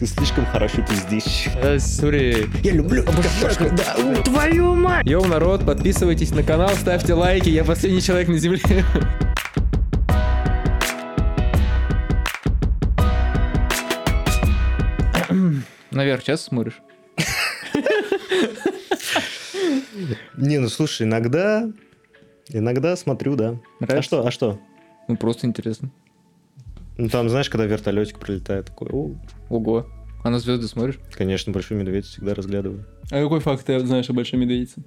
Ты слишком хорошо пиздишь. Э, Sorry. Я люблю обожаю, да. у. Твою мать! Yo, народ, подписывайтесь на канал, ставьте лайки, я последний человек на земле. Наверх сейчас смотришь? Не, ну слушай, иногда... Иногда смотрю, да. А Нравится? что, а что? Ну, просто интересно. Ну там, знаешь, когда вертолетик пролетает, такой, о, Ого. А на звезды смотришь? конечно, большой медведь всегда разглядываю. А какой факт ты знаешь о большой медведице?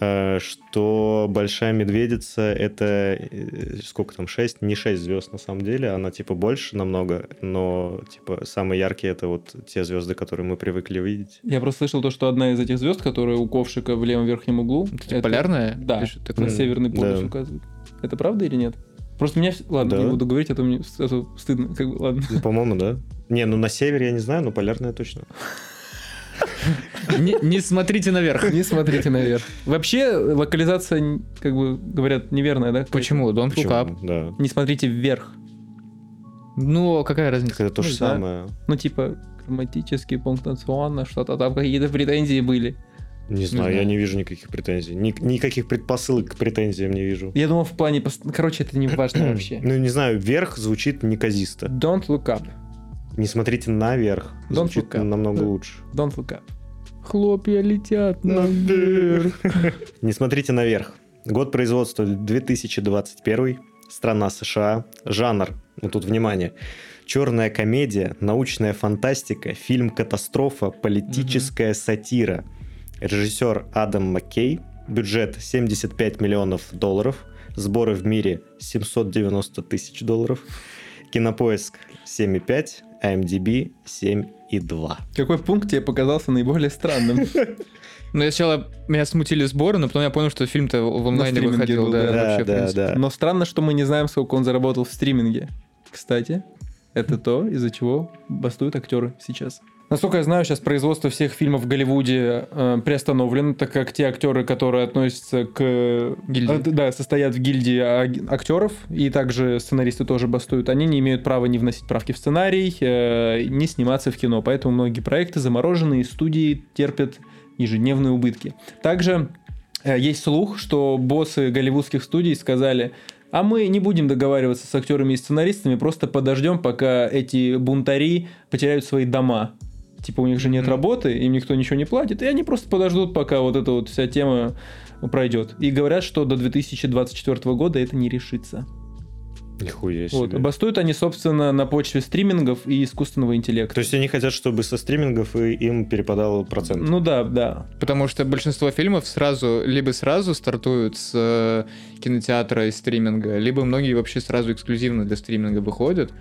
Э, Что большая медведица это э, сколько там, 6? Не 6 звезд на самом деле, она типа больше намного, но типа самые яркие это вот те звезды, которые мы привыкли видеть. Я просто слышал то, что одна из этих звезд, которая у ковшика в левом верхнем углу, Это типа полярная? Да. Такое? на северный полюс да. указывает. Это правда или нет? Просто меня... Ладно, Да. не буду говорить, а то мне а то стыдно. Как бы, ладно. Ну, по-моему, да. Не, ну на севере я не знаю, но полярная точно. Не, не смотрите наверх. Не смотрите наверх. Вообще, локализация, как бы говорят, неверная, да? Почему? Don't look Почему? up. Да. Не смотрите вверх. Ну, какая разница? Это то же Ну, да. самое. Ну, типа, грамматически, пунктуационно, что-то там, какие-то претензии были. Не знаю, я знаю. не вижу никаких претензий. Ни- никаких предпосылок к претензиям не вижу. Я думал, в плане... Короче, это не важно вообще. Ну, не знаю, вверх звучит неказисто. Don't look up. Не смотрите наверх. Don't Звучит look up. намного Да. лучше. Don't look up. Хлопья летят Наверх. Не смотрите наверх. Год производства 2021. Страна США. Жанр. Ну тут внимание. Черная комедия, научная фантастика, фильм катастрофа, политическая сатира. Режиссер Адам Маккей. Бюджет 75 миллионов долларов. Сборы в мире 790 тысяч долларов. Кинопоиск 7,5. IMDb 7,2. Какой пункт тебе показался наиболее странным? Ну, я сначала меня смутили сборы, но потом я понял, что фильм-то в онлайне выходил. был, Да, да. вообще, Да, в да, принципе. да. Но странно, что мы не знаем, сколько он заработал в стриминге. Кстати, это то, из-за чего бастуют актеры сейчас. Насколько я знаю, сейчас производство всех фильмов в Голливуде э, приостановлено, так как те актеры, которые относятся к... Гильдии. э, да, состоят в гильдии аг- актеров, и также сценаристы тоже бастуют, они не имеют права не вносить правки в сценарий, э, не сниматься в кино. Поэтому многие проекты заморожены, и студии терпят ежедневные убытки. Также э, есть слух, что боссы голливудских студий сказали, а мы не будем договариваться с актерами и сценаристами, просто подождем, пока эти бунтари потеряют свои дома. Типа у них же нет работы, им никто ничего не платит, и они просто подождут, пока вот эта вот вся тема пройдет. И говорят, что до 2024 года это не решится. Нихуя себе. Вот. Бастуют они, собственно, на почве стримингов и искусственного интеллекта. То есть они хотят, чтобы со стримингов и им перепадал процент. Ну да, да. Потому что большинство фильмов сразу, либо сразу стартуют с э, кинотеатра и стриминга, либо многие вообще сразу эксклюзивно для стриминга выходят.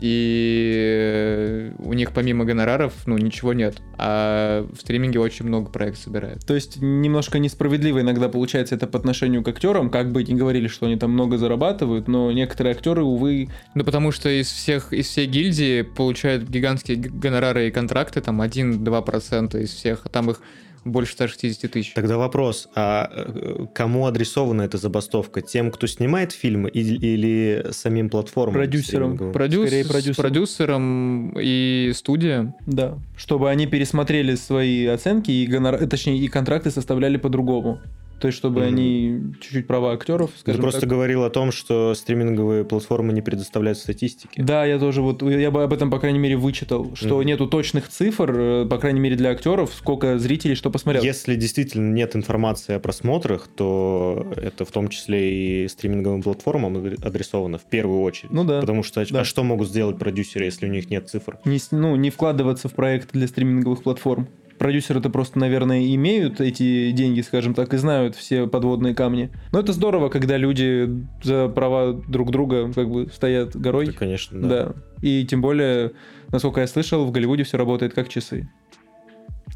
И э, у них помимо гонораров, ну, ничего нет. А в стриминге очень много проектов собирают. То есть немножко несправедливо иногда получается это по отношению к актерам, как бы не говорили, что они там много зарабатывают, но некоторые актеры, увы, Ну, потому что из всех, из всей гильдии получают гигантские гонорары и контракты, там 1-2% из всех, а там их больше 160 тысяч. Тогда вопрос, а э, кому адресована эта забастовка? Тем, кто снимает фильмы или, или самим платформам? Продюсерам. Продюс... Скорее с продюсером. продюсером и студия. да, чтобы они пересмотрели свои оценки и гонор... точнее и контракты составляли по-другому. То есть, чтобы Мгм. они чуть-чуть права актеров, Ты скажем просто так. говорил о том, что стриминговые платформы не предоставляют статистики. Да, я тоже вот, я бы об этом, по крайней мере, вычитал, что Мгм. нету точных цифр, э, по крайней мере, для актеров, сколько зрителей что посмотрел. Если действительно нет информации о просмотрах, то это в том числе и стриминговым платформам адре- адресовано в первую очередь. Ну да. Потому что Да. а что могут сделать продюсеры, если у них нет цифр? не, ну, не вкладываться в проект для стриминговых платформ. Продюсеры-то просто, наверное, имеют эти деньги, скажем так, и знают все подводные камни. Но это здорово, когда люди за права друг друга как бы стоят горой. Да, конечно, да. да. И тем более, насколько я слышал, в Голливуде все работает как часы.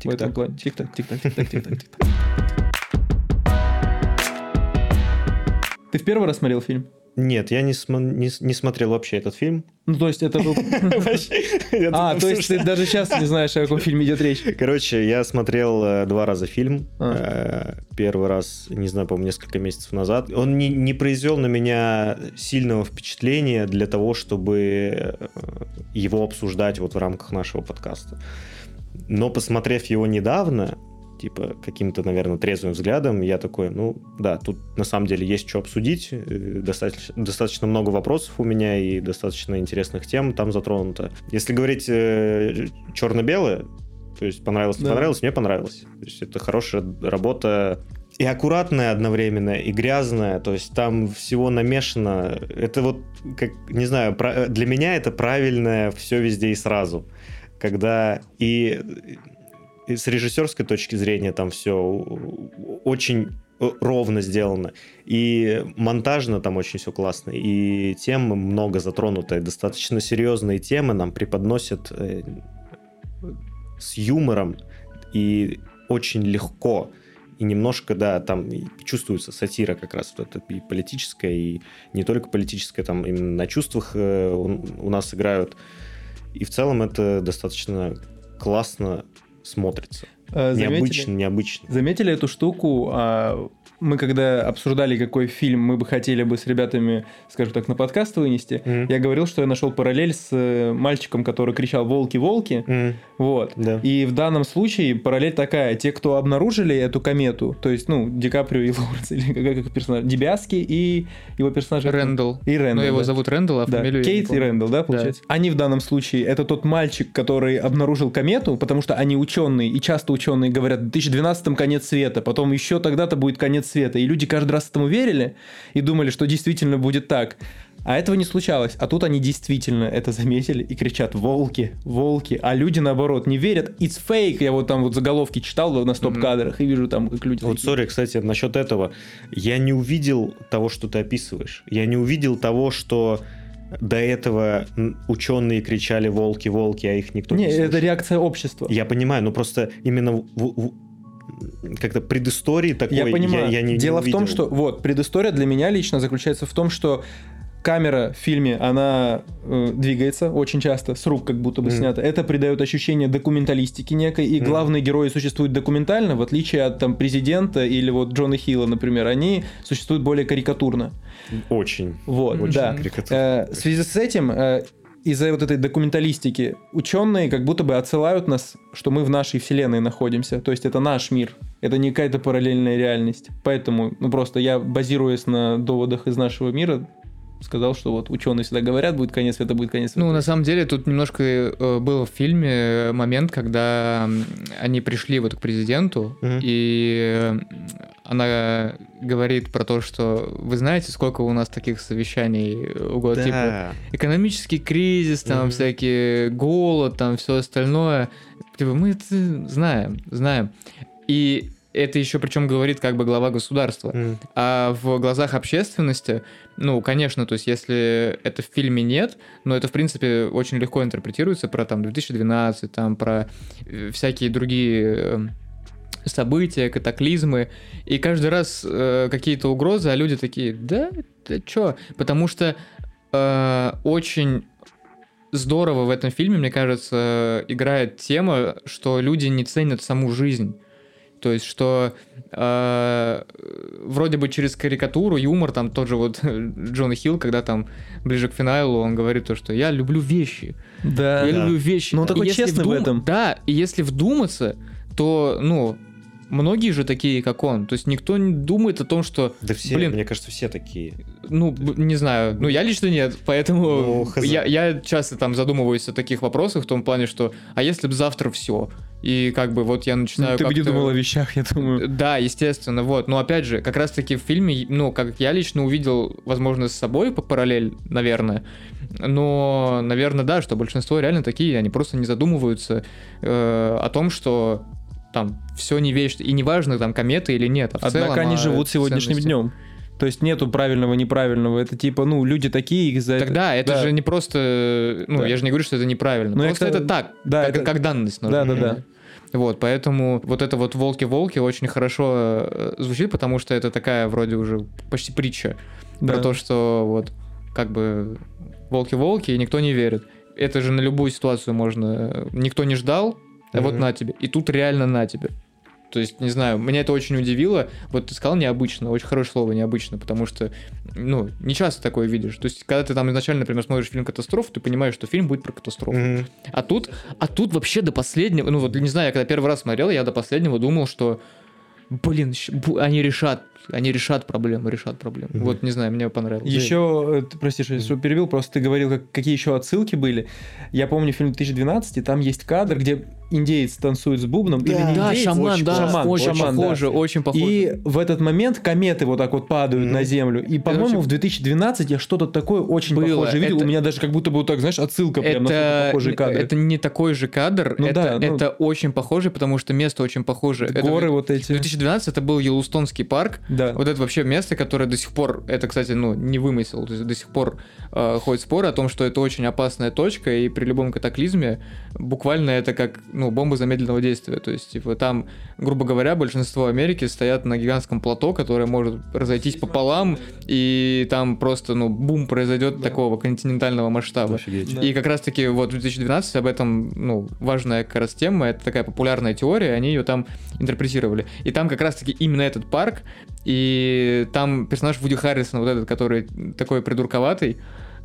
В этом Тик-так. плане. Тик-так, тик-так, тик-так, тик-так, тик-так. Ты в первый раз смотрел фильм? Нет, я не, смо- не не смотрел вообще этот фильм. Ну, то есть это был... А, то есть ты даже сейчас не знаешь, о каком фильме идет речь. Короче, я смотрел э, два раза фильм. А. Э, Первый раз, не знаю, по-моему, несколько месяцев назад. Он не, не произвел на меня сильного впечатления для того, чтобы э, его обсуждать вот в рамках нашего подкаста. Но посмотрев его недавно, типа каким-то, наверное, трезвым взглядом, я такой, ну да, тут на самом деле есть что обсудить, э, достаточно, достаточно много вопросов у меня и достаточно интересных тем там затронуто. Если говорить э, черно-белое, то есть понравилось, не Да. понравилось, мне понравилось. То есть это хорошая работа и аккуратная одновременно, и грязная, то есть там всего намешано. Это вот, как, не знаю, для меня это правильное все везде и сразу. Когда и, с режиссерской точки зрения там все очень ровно сделано. И монтажно там очень все классно. И темы много затронуто. И достаточно серьезные темы нам преподносят э, с юмором и очень легко. И немножко, да, там чувствуется сатира как раз вот это и политическая, и не только политическая, там именно на чувствах э, у нас играют. И в целом это достаточно классно смотрится. Э, заметили? Необычно, необычно. Заметили эту штуку? А, Мы когда обсуждали, какой фильм мы бы хотели бы с ребятами, скажем так, на подкаст вынести, Мгм. я говорил, что я нашел параллель с э, мальчиком, который кричал «Волки, волки!» М, Вот. Да. И в данном случае параллель такая. Те, кто обнаружили эту комету, то есть, ну, Ди Каприо и Лоуренс, или как, как персонаж, Дебиаски и его персонаж... Рэндалл. И Рэндалл, Ну, его да. зовут Рэндалл, а Да, фамилию я не Кейт и. Рэндалл, да, получается? Они в данном случае, это тот мальчик, который обнаружил комету, потому что они ученые, и часто ученые говорят, в 2012 конец света, потом еще тогда-то будет конец света. И люди каждый раз этому верили и думали, что действительно будет так. А этого не случалось. А тут они действительно это заметили и кричат «Волки! Волки!» А люди, наоборот, не верят. «It's fake!» Я вот там вот заголовки читал на стоп-кадрах и вижу там, как люди... Вот, сори, кстати, насчет этого. Я не увидел того, что ты описываешь. Я не увидел того, что до этого ученые кричали «волки, волки», а их никто не, Не, слышал. это реакция общества. Я понимаю, но просто именно в- в- как-то предыстории такой Я понимаю. я, не, не Дело в том, что вот предыстория для меня лично заключается в том, что камера в фильме, она э, двигается очень часто, с рук как будто бы Мгм. снята. Это придает ощущение документалистики некой, и Мгм. главные герои существуют документально, в отличие от там президента или вот Джона Хилла, например, они существуют более карикатурно. Очень. Вот, Очень да. карикатурно. Э, в связи с этим, э, из-за вот этой документалистики, ученые как будто бы отсылают нас, что мы в нашей вселенной находимся. То есть это наш мир. Это не какая-то параллельная реальность. Поэтому, ну просто я, базируясь на доводах из нашего мира, сказал, что вот ученые всегда говорят, будет конец света, будет конец света. Ну, на самом деле, тут немножко э, был в фильме момент, когда они пришли вот к президенту, Мгм. и э, она говорит про то, что вы знаете, сколько у нас таких совещаний в год, типа Да. экономический кризис, там Мгм. всякие голод, там все остальное. Типа, мы это знаем, знаем. И это еще причем говорит как бы глава государства. М. А в глазах общественности, ну, конечно, то есть если это в фильме нет, но это, в принципе, очень легко интерпретируется про там 2012, там про э, всякие другие э, события, катаклизмы, и каждый раз э, какие-то угрозы, а люди такие, да, да чё? Потому что э, очень здорово в этом фильме, мне кажется, играет тема, что люди не ценят саму жизнь. То есть, что э, вроде бы через карикатуру, юмор, там тот же вот Джон Хилл, когда там ближе к финалу, он говорит то, что я люблю вещи. да. я да. люблю вещи. Но он И такой если честный в вдум- этом. Да, и если вдуматься, то, ну, многие же такие, как он. То есть никто не думает о том, что, Да все, Блин. мне кажется, все такие. ну, не знаю, ну, я лично нет, поэтому Ну, хз. я, я часто там задумываюсь о таких вопросах в том плане, что, а если бы завтра все? И как бы вот я начинаю Ну, Ты бы не думал о вещах, я думаю. Да, естественно, вот. Но опять же, как раз-таки в фильме, ну, как я лично увидел, возможно, с собой по параллель, наверное. Но, наверное, да, что большинство реально такие, они просто не задумываются э, о том, что там все не вечно, и неважно, там кометы или нет. А Однако целом, они а живут сегодняшним ценности. днем. То есть нету правильного, неправильного. Это типа, ну, люди такие, их за Тогда это Да. же не просто, ну, Да. я же не говорю, что это неправильно. Ну, просто это- это, так, да, как, это- как данность. Да, да, да. Вот, поэтому вот это вот волки-волки очень хорошо э, звучит, потому что это такая вроде уже почти притча Да. про то, что вот как бы волки-волки, и никто не верит. Это же на любую ситуацию можно... э, Никто не ждал, а вот на тебе. И тут реально на тебе. То есть, не знаю, меня это очень удивило. Вот ты сказал необычно, очень хорошее слово необычно, потому что, ну, не часто такое видишь. То есть, когда ты там изначально, например, смотришь фильм «Катастрофу», ты понимаешь, что фильм будет про катастрофу. Мгм. А тут, а тут вообще до последнего, ну вот не знаю, я когда первый раз смотрел, я до последнего думал, что, блин, они решат, они решат проблему, решат проблему. Мгм. Вот не знаю, мне понравилось. Еще, э, ты, прости, что я всё перебил, просто ты говорил, как- какие еще отсылки были. Я помню фильм 2012, и там есть кадр, где индеец танцует с бубном. или не Да, индеец, шаман, очень- да, шаман, очень шаман, да. похоже, очень похоже. И в этот момент кометы вот так вот падают Мгм. на землю. И, по-моему, в 2012 я что-то такое очень Было. похожее видел. Это- У меня даже как будто бы вот так, знаешь, отсылка прям на это, похожие кадры. это не такой же кадр, Ну это, да, ну- это очень похоже, потому что место очень похоже. Это Горы в- вот эти. 2012 это был Йеллоустонский парк, Да. Вот это вообще место, которое до сих пор, это, кстати, ну, не вымысел, то есть до сих пор э, ходят споры о том, что это очень опасная точка, и при любом катаклизме буквально это как, ну, бомба замедленного действия, то есть, типа, там, грубо говоря, большинство Америки стоят на гигантском плато, которое может разойтись пополам, и там просто, ну, бум произойдет такого континентального масштаба. Офигеть. Да. И как раз-таки вот в 2012 об этом, ну, важная как раз тема, это такая популярная теория, они ее там интерпретировали. И там как раз-таки именно этот парк, и там персонаж Вуди Харрисон, вот этот, который такой придурковатый,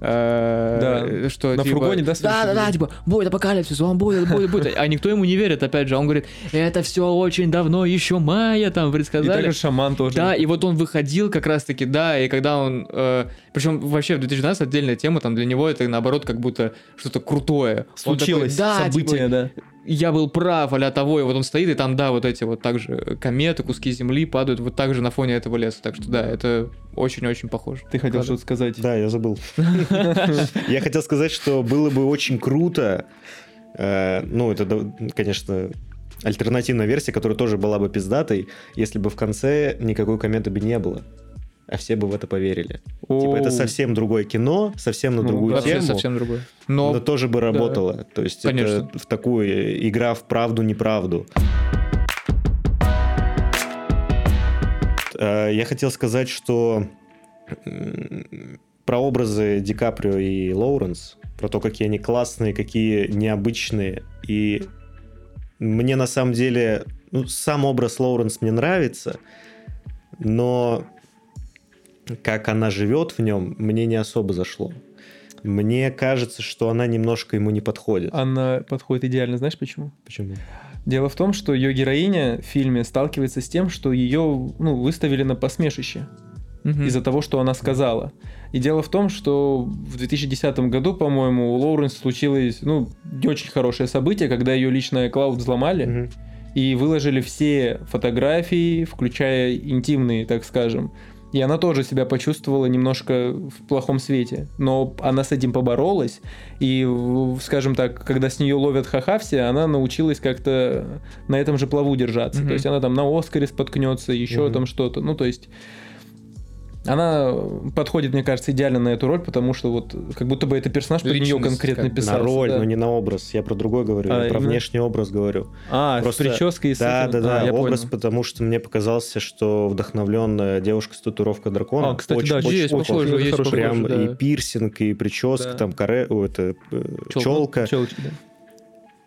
Да. что На типа, фургоне, да, да, да, да, типа, будет апокалипсис, он будет, будет, будет. А никто ему не верит, опять же, он говорит, это все очень давно, еще мая там И предсказали. также шаман тоже. Да, и вот он выходил как раз-таки, да, и когда он... причем вообще в 2012 отдельная тема, там для него это наоборот как будто что-то крутое. Он такой, Случилось да, событие, типа, да. я был прав, а того, и вот он стоит, и там, да, вот эти вот также кометы, куски земли падают вот так же на фоне этого леса. Так что да, это очень-очень похоже. Ты хотел что-то сказать. Да, я забыл. Я хотел сказать, что было бы очень круто, э, ну, это, конечно, альтернативная версия, которая тоже была бы пиздатой, если бы в конце никакой кометы бы не было. А все бы в это поверили. Типа это совсем другое кино, совсем на Ну, другую Вообще тему. совсем другое. Но Но, тоже бы работало. То есть Конечно. это в такую игра в правду-неправду. Э, Я хотел сказать, что про образы Ди Каприо и Лоуренс, про то, какие они классные, какие необычные. И мне на самом деле ну, сам образ Лоуренс мне нравится, но как она живет в нем, мне не особо зашло. Мне кажется, что она немножко ему не подходит. Она подходит идеально, знаешь почему? Почему? Дело в том, что ее героиня в фильме сталкивается с тем, что ее ну, выставили на посмешище Мгм. из-за того, что она сказала. И дело в том, что в 2010 году, по-моему, у Лоуренс случилось ну, не очень хорошее событие, когда ее личный клауд взломали Мгм. и выложили все фотографии, включая интимные, так скажем. И она тоже себя почувствовала немножко в плохом свете. Но она с этим поборолась. И, скажем так, когда с нее ловят ха-ха все, она научилась как-то на этом же плаву держаться. Мгм. То есть она там на Оскаре споткнется, еще Мгм. там что-то. Ну, то есть она подходит, мне кажется, идеально на эту роль, потому что вот как будто бы это персонаж под нее конкретно писался. на роль, да. но не на образ. Я про другой говорю, А, я про именно? внешний образ говорю. А, Просто- с прической и с Да, этим? да, А, я образ, понял. потому что мне показался, что вдохновленная девушка с татуировкой дракона. А, кстати, очень, да, очень, есть очень похоже, есть хороший похоже, Прям да. и пирсинг, и прическа, Да. там каре, это Чёлка. челка. Челочки, да.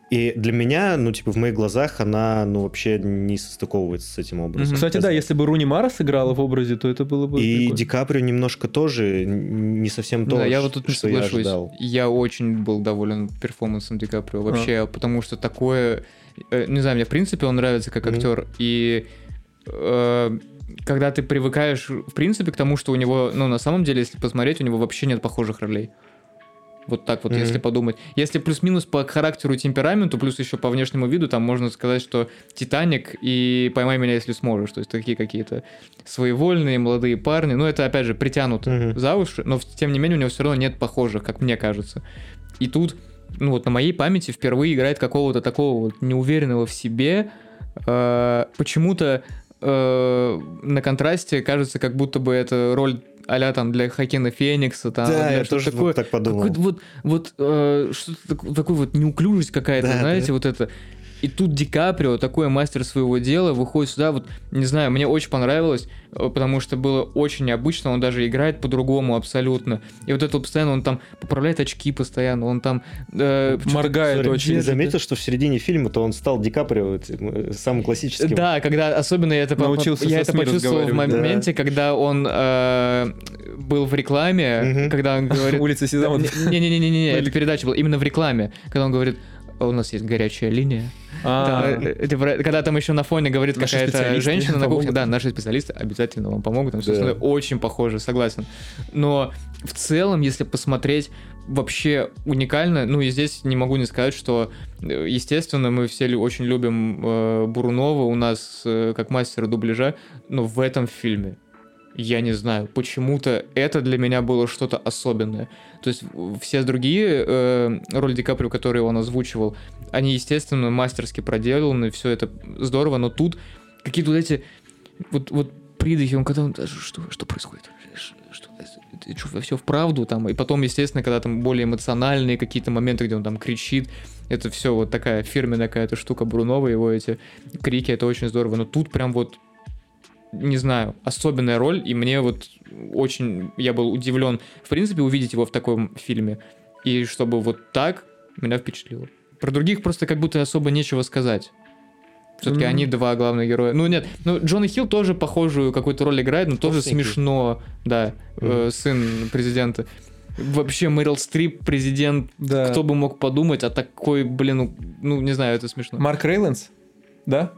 И для меня, ну, типа, в моих глазах она, ну, вообще не состыковывается с этим образом. Мгм. Кстати, да, если бы Руни Мара сыграла в образе, то это было бы И прикольно. Ди Каприо немножко тоже не совсем то, да, я вот тут не что я соглашусь. ожидал. Я очень был доволен перформансом Ди Каприо вообще, А. потому что такое... э, Не знаю, мне в принципе он нравится как Мгм. актер, и э, когда ты привыкаешь, в принципе, к тому, что у него, ну, на самом деле, если посмотреть, у него вообще нет похожих ролей. Вот так вот, Мгм. если подумать. Если плюс-минус по характеру и темпераменту, плюс еще по внешнему виду, там можно сказать, что Титаник и Поймай меня, если сможешь. То есть такие какие-то своевольные молодые парни. Ну, это, опять же, притянуто Мгм. за уши, но тем не менее у него все равно нет похожих, как мне кажется. И тут, ну вот на моей памяти впервые играет какого-то такого вот неуверенного в себе, э, почему-то э, на контрасте кажется, как будто бы это роль а там для Хакина Феникса, там, Да, для я тоже такое. вот так подумал. Какой-то вот, вот э, что-то так- такой вот неуклюжесть какая-то, Да, знаете, да. вот это. И тут Ди Каприо, такой мастер своего дела, выходит сюда, вот, не знаю, мне очень понравилось, э, потому что было очень необычно, он даже играет по-другому абсолютно. И вот это постоянно, он там поправляет очки постоянно, он там... э, Моргает Sorry, очень. Ты заметил, что в середине фильма-то он стал Ди Каприо э, самым классическим? Да, когда особенно я это, Научился я это почувствовал в разговаривать, да. моменте, когда он э, был в рекламе, Мгм. когда он говорит... Улица Сезама. Не-не-не, это передача была именно в рекламе, когда он говорит, «А у нас есть горячая линия. А, Да, э, про- когда там еще на фоне говорит Наши какая-то женщина на кухне, да, наши специалисты обязательно вам помогут, там все Да. очень похоже, согласен. Но в целом, если посмотреть, вообще уникально, ну и здесь не могу не сказать, что, э, естественно, мы все очень любим э, Бурунова у нас э, как мастера дубляжа, но в этом фильме я не знаю, почему-то это для меня было что-то особенное. То есть все другие э, роли Ди Каприо, которые он озвучивал, они, естественно, мастерски проделаны, все это здорово, но тут какие-то вот эти вот, вот придыхи, он когда он, «Да что, что происходит? Что, это что, все вправду там? И потом, естественно, когда там более эмоциональные какие-то моменты, где он там кричит, это все вот такая фирменная какая-то штука Брунова, его эти крики, это очень здорово. Но тут прям вот не знаю, особенная роль, и мне вот очень, я был удивлен, в принципе, увидеть его в таком фильме, и чтобы вот так меня впечатлило. Про других просто как будто особо нечего сказать. Все-таки Мгм. они два главных героя. Ну нет, ну Джона Хилл тоже похожую какую-то роль играет, но тоже смешно, да, э, Мгм. сын президента. Вообще Мэрил Стрип, президент, да. кто бы мог подумать, а такой, блин, ну, ну, не знаю, это смешно. Марк Рейландс, да?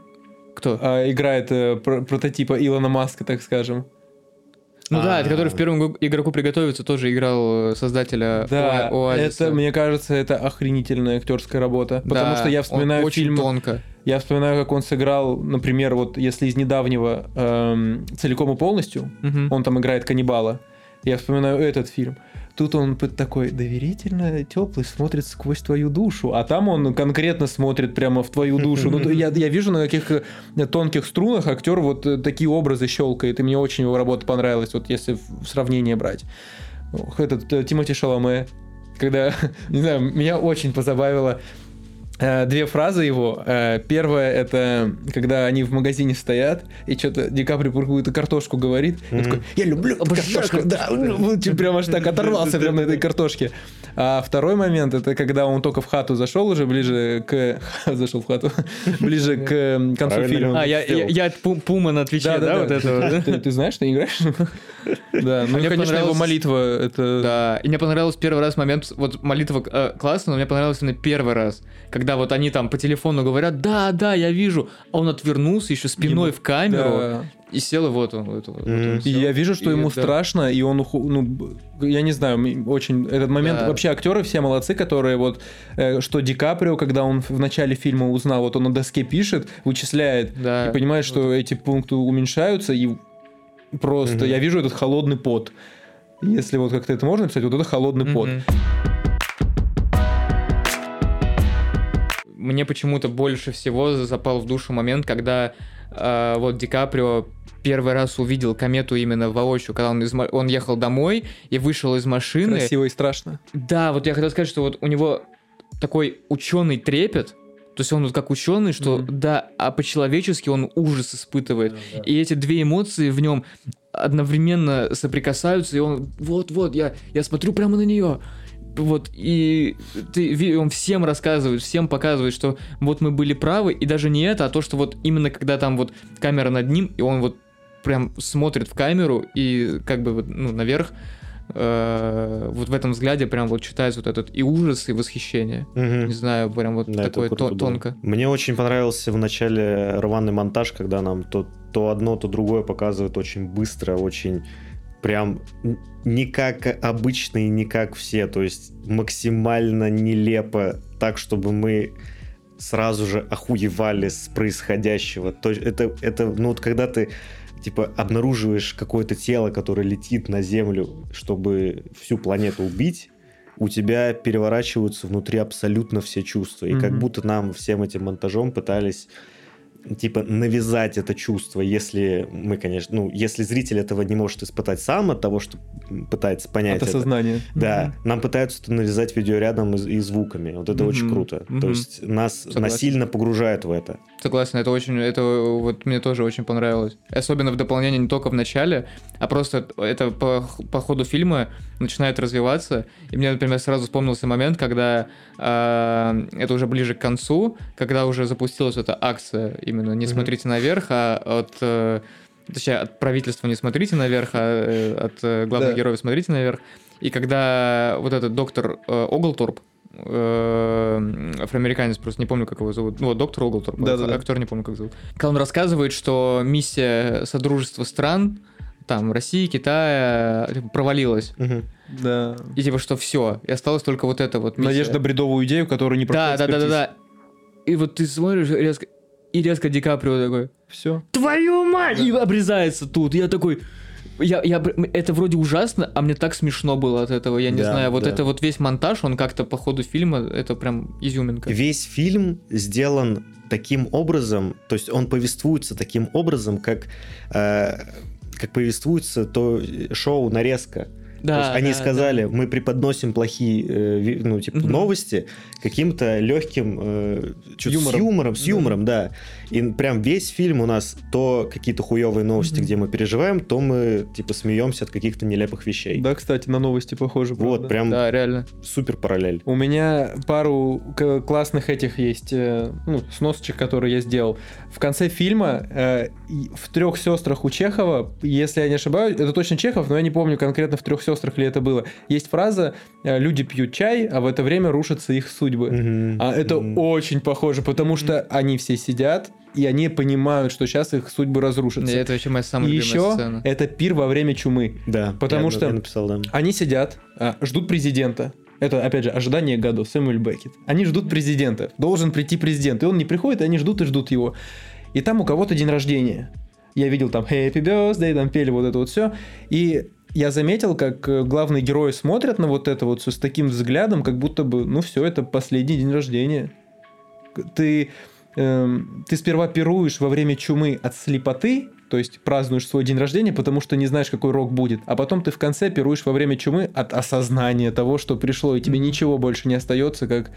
Кто? А, играет э, про- прототипа Илона Маска, так скажем. Ну да, А. это который в первом игроку приготовиться тоже играл э, создателя Да, Оа- Оазиса. это, мне кажется, это охренительная актерская работа. Потому Да, что я он вспоминаю очень фильм, тонко. я вспоминаю, как он сыграл, например, вот если из недавнего эм, целиком и полностью, Мгм. он там играет каннибала. Я вспоминаю этот фильм. Тут он такой доверительно теплый, смотрит сквозь твою душу, а там он конкретно смотрит прямо в твою душу. Ну, я, я вижу, на каких тонких струнах актер вот э, такие образы щелкает, и мне очень его работа понравилась, вот если в сравнение брать. Этот э, Тимоти Шаломе, когда, не знаю, меня очень позабавило две фразы его. Э, Первая это когда они в магазине стоят, и что-то Ди Каприо про какую-то картошку говорит. Мгм. такой, я люблю эту картошку. Да, ну, типа, прям аж так оторвался прям на этой картошке. А второй момент, это когда он только в хату зашел уже ближе к... Зашел в хату. Ближе к концу фильма. А, я, я, я Пу- Пума на Твиче, да, вот это вот? Ты, ты знаешь, ты играешь? Да, ну, мне конечно, его понравилось- молитва, это... Да, и мне понравился первый раз момент, вот молитва э, классно, но мне понравился именно первый раз, когда вот они там по телефону говорят, да, да, я вижу, а он отвернулся еще спиной в камеру. И сел, и вот он. Вот, он, вот он Мгм. И я вижу, что И ему да. страшно, и он, уху- ну, я не знаю, очень этот момент. Да. Вообще актеры все молодцы, которые вот, э, что Ди Каприо, когда он в начале фильма узнал, вот он на доске пишет, вычисляет Да. и понимает, что эти пункты уменьшаются, и просто Мгм. я вижу этот холодный пот. Если вот как-то это можно написать, вот это холодный пот. Мне почему-то больше всего запал в душу момент, когда э, вот Ди Каприо первый раз увидел комету именно воочию, когда он, из он ехал домой и вышел из машины. Красиво и страшно. Да, вот я хотел сказать, что вот у него такой ученый трепет, то есть он вот как ученый, что Мгм. да, а по-человечески он ужас испытывает. И эти две эмоции в нем одновременно соприкасаются, и он вот-вот, я, я смотрю прямо на нее. Вот, и ты, он всем рассказывает, всем показывает, что вот мы были правы, и даже не это, а то, что вот именно когда там вот камера над ним, и он вот прям смотрит в камеру, и как бы вот, ну, наверх, э, вот в этом взгляде прям вот читается вот этот и ужас, и восхищение. Мгм. Не знаю, прям вот Да, такое круто то- было. тонко. Мне очень понравился в начале рваный монтаж, когда нам то, то одно, то другое показывают очень быстро, очень прям не как обычные, не как все, то есть максимально нелепо, так, чтобы мы сразу же охуевали с происходящего. То есть это, это, ну вот когда ты типа обнаруживаешь какое-то тело, которое летит на Землю, чтобы всю планету убить, у тебя переворачиваются внутри абсолютно все чувства. И как Мгм. будто нам всем этим монтажом пытались типа навязать это чувство, если мы, конечно, ну, если зритель этого не может испытать сам от того, что пытается понять От это. осознания. Да, Мгм. нам пытаются это навязать видеорядом и, и звуками. Вот это очень Мгм, круто. мгм. То есть нас Согласен. насильно погружают в это. Согласен, это очень, это вот мне тоже очень понравилось. Особенно в дополнение не только в начале, а просто это по, по ходу фильма начинает развиваться. И мне, например, сразу вспомнился момент, когда а, это уже ближе к концу, когда уже запустилась эта акция именно «Не смотрите наверх», а от... э, Точнее, от правительства не смотрите наверх, а э, от э, главных Да. героев смотрите наверх. И когда вот этот доктор э, Оглторп, э, афроамериканец, просто не помню, как его зовут. Ну, вот доктор Оглторп, Да-да-да. актер не помню, как зовут. Когда он рассказывает, что миссия Содружества стран, там, России, Китая, типа, провалилась. Мгм. Да. И типа, что все, и осталась только вот эта вот миссия. Надежда бредовую идею, которую не Да, да, да, да, да. И вот ты смотришь резко, и резко Ди Каприо такой, Все. твою мать, и обрезается тут. Я такой, я, я, это вроде ужасно, а мне так смешно было от этого, я не Да, знаю. Вот да. это вот весь монтаж, он как-то по ходу фильма, это прям изюминка. Весь фильм сделан таким образом, то есть он повествуется таким образом, как, э, как повествуется то шоу «Нарезка». Да, То есть они да, сказали, мы преподносим плохие, э, ну, типа, новости каким-то легким, э, чё-то с Юмором. юмором, с Да. юмором, да. И прям весь фильм у нас то какие-то хуевые новости, Мгм. где мы переживаем, то мы, типа, смеемся от каких-то нелепых вещей. Да, кстати, на новости похоже. Вот, правда. прям Да, реально. супер параллель. У меня пару к- классных этих есть, э, ну, сносочек, которые я сделал. В конце фильма э, в трех сестрах у Чехова, если я не ошибаюсь, это точно Чехов, но я не помню конкретно в трех сестрах ли это было. Есть фраза э, «Люди пьют чай, а в это время рушатся их судьбы». Мгм. А это Мгм. очень похоже, потому что они все сидят, и они понимают, что сейчас их судьбы разрушатся. И это вообще моя самая и любимая еще сцена. это пир во время чумы. Да, Потому я- что- я написал, да. Они сидят, а, ждут президента. Это, опять же, ожидание году, Сэмюэль Беккет. Они ждут президента. Должен прийти президент. И он не приходит, и они ждут и ждут его. И там у кого-то день рождения. Я видел там Happy Birthday, там пели вот это вот все. И я заметил, как э, главные герои смотрят на вот это вот все с таким взглядом, как будто бы, ну все, это последний день рождения. Ты, эм, ты сперва пируешь во время чумы от слепоты, то есть празднуешь свой день рождения, потому что не знаешь, какой рок будет, а потом ты в конце пируешь во время чумы от осознания того, что пришло, и тебе ничего больше не остается, как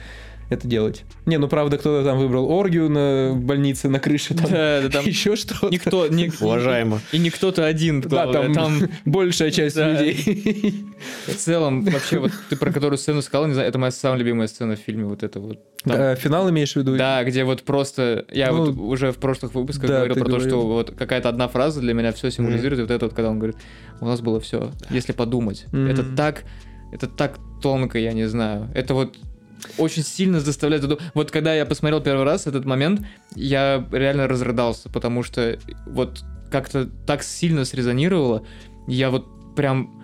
это делать. Не, ну правда, кто-то там выбрал оргию на больнице, на крыше, там, Да, да, там еще что-то. никто, ни- Уважаемо. И не кто-то один, кто, Да, там, там большая часть Да. людей. в целом, вообще, вот ты про которую сцену сказал, не знаю, это моя самая любимая сцена в фильме, вот это вот. Там- Э, Финал имеешь в виду? Да, где вот просто... Я Ну, вот уже в прошлых выпусках да, говорил про то, говорил. что вот какая-то одна фраза для меня все символизирует. И вот это вот, когда он говорит, у нас было все, если подумать. Мгм. Это так... Это так тонко, я не знаю. Это вот очень сильно заставляет задум- Вот когда я посмотрел первый раз этот момент, я реально разрыдался, потому что вот как-то так сильно срезонировало. Я вот прям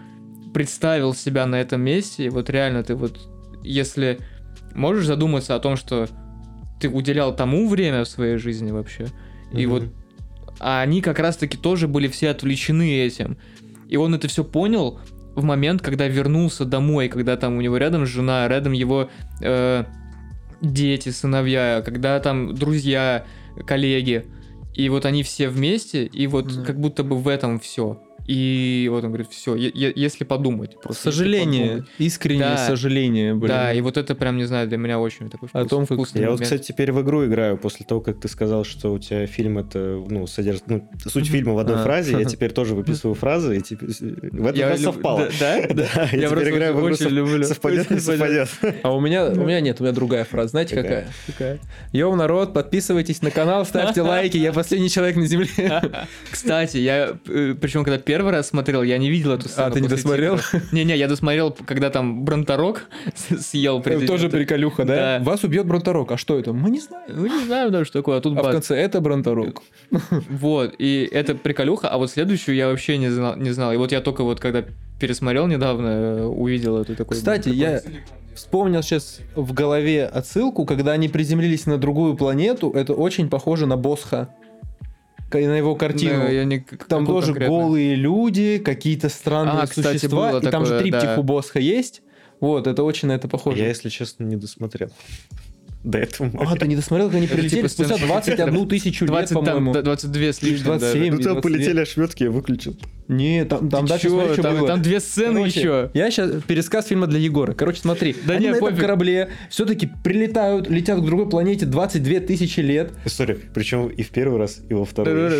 представил себя на этом месте, и вот реально ты вот, если можешь задуматься о том, что ты уделял тому время в своей жизни вообще, и Мгм. вот, а они как раз-таки тоже были все отвлечены этим, и он это все понял в момент, когда вернулся домой, когда там у него рядом жена, рядом его э, дети, сыновья, когда там друзья, коллеги, и вот они все вместе, и вот Да. как будто бы в этом все. И вот он говорит, все, если подумать. Просто если Сожаление, подумать». искреннее Да. сожаление, блин. Да, и вот это прям, не знаю, для меня очень такой О вкус- том, как- Я вот, кстати, теперь в игру играю после того, как ты сказал, что у тебя фильм это, ну, содержит, ну, суть фильма в одной А. фразе, я теперь тоже выписываю фразы, и теперь в этот Я раз люб- совпало. Да? да? Да, я Я теперь просто играю в игру, очень сов- люблю. совпадет, не совпадет. А у меня, у меня нет, у меня другая фраза. Знаете, Какая? какая? Йоу, народ, подписывайтесь на канал, ставьте лайки, я последний человек на земле. Кстати, я, причем, когда первый раз смотрел, я не видел эту сцену. А, ты не досмотрел? Не-не, я досмотрел, когда там Бронторог съел президента. Тоже приколюха, да? Да. Вас убьет Бронторог. А что это? Мы не знаем. Ну, не знаю даже, что такое, а тут А в бац. конце это Бронторог. Вот, и это приколюха, а вот следующую я вообще не знал, не знал. И вот я только вот когда пересмотрел недавно, э, увидел эту такую... Кстати, я вспомнил сейчас в голове отсылку, когда они приземлились на другую планету, это очень похоже на Босха. На его картину. Да, я не- Там тоже конкретно? голые люди, какие-то странные А, кстати, существа. было и там же такое, триптих да. у Босха есть. Вот, это очень на это похоже. Я, если честно, не досмотрел. До этого А, ты не досмотрел, как они Это прилетели типа спустя сцена- 21 тысячу лет, 20, там, по-моему. да, 22 с лишним 27. даже. Ну, там 20 полетели ошметки, я выключил. Не, там, там дальше смотри, что там, было. там две сцены Короче, еще. Я сейчас пересказ фильма для Егора. Короче, смотри. Да они не, на этом корабле все-таки прилетают, летят к другой планете 22 тысячи лет. История. Причем и в первый раз, и во второй.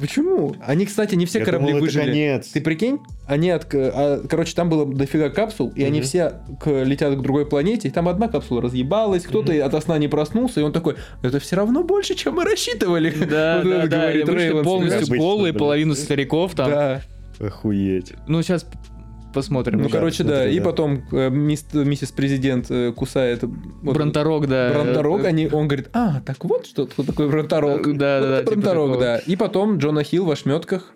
Почему? Они, кстати, не все корабли выжили. Ты прикинь? Они от... а, короче, там было дофига капсул, и они все летят к другой планете, и там одна капсула разъебалась, кто-то ото сна не проснулся, и он такой, это все равно больше, чем мы рассчитывали. Да, Вот да, да. и вышли полностью голые, половину стариков там. Да. Охуеть. Ну, сейчас посмотрим. Ну, да, короче, да. И да. потом э, мисс- миссис президент э, кусает... вот Бронторог, да. Бронторог, Э, они, он говорит, а, так вот что, кто такой Бронторог. Э, да, да, Вот да, это типа Бронторог, такого. да. И потом Джона Хилл в ошметках.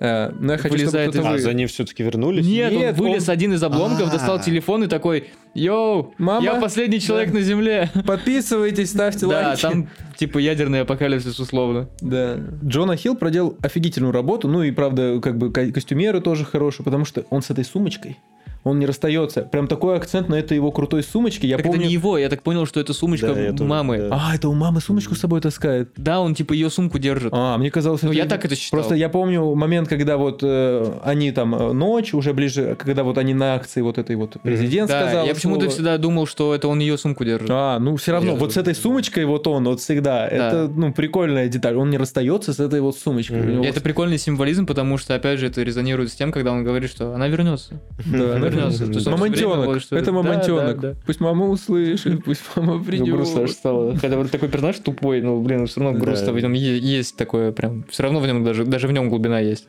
Э, ну, я хочу, чтобы Вылезает кто-то А, вы- за ним все-таки вернулись? Нет, Нет, он вылез он- один из обломков, А. достал телефон и такой, йоу, Мама? я последний человек Да. на земле. Подписывайтесь, ставьте Да, лайки. там типа ядерный апокалипсис условно. Да. Джона Хилл проделал офигительную работу, ну и, правда, как бы ко- костюмеры тоже хорошие, потому что он с этой сумочкой, он не расстается. Прям такой акцент на этой его крутой сумочке. Я так помню... это не его, я так понял, что это сумочка Да, тоже, мамы. да. А, это у мамы сумочку с собой таскает. Да, он типа ее сумку держит. А, мне казалось, Ну, это- я так это считал. Просто я помню момент, когда вот э, они там э, ночь, уже ближе, когда вот они на акции вот этой вот президент да, сказал. я почему-то слово. всегда думал, что это он ее сумку держит. А, ну все равно, Я вот с этой сумочкой вот он, вот всегда. Это, ну, прикольная деталь. Он не расстается с этой вот сумочкой. У него это прикольный символизм, потому что, опять же, это резонирует с тем, когда он говорит, что она вернется. Да, Она да, да, да. Мамонтенок. говорит, что Это да, мамонтенок. да, да. Пусть мама услышит, пусть мама придет. грустно аж стало. Хотя вот такой персонаж тупой, но, блин, все равно Да. грустно в нем есть такое прям. Все равно в нем даже, даже в нем глубина есть.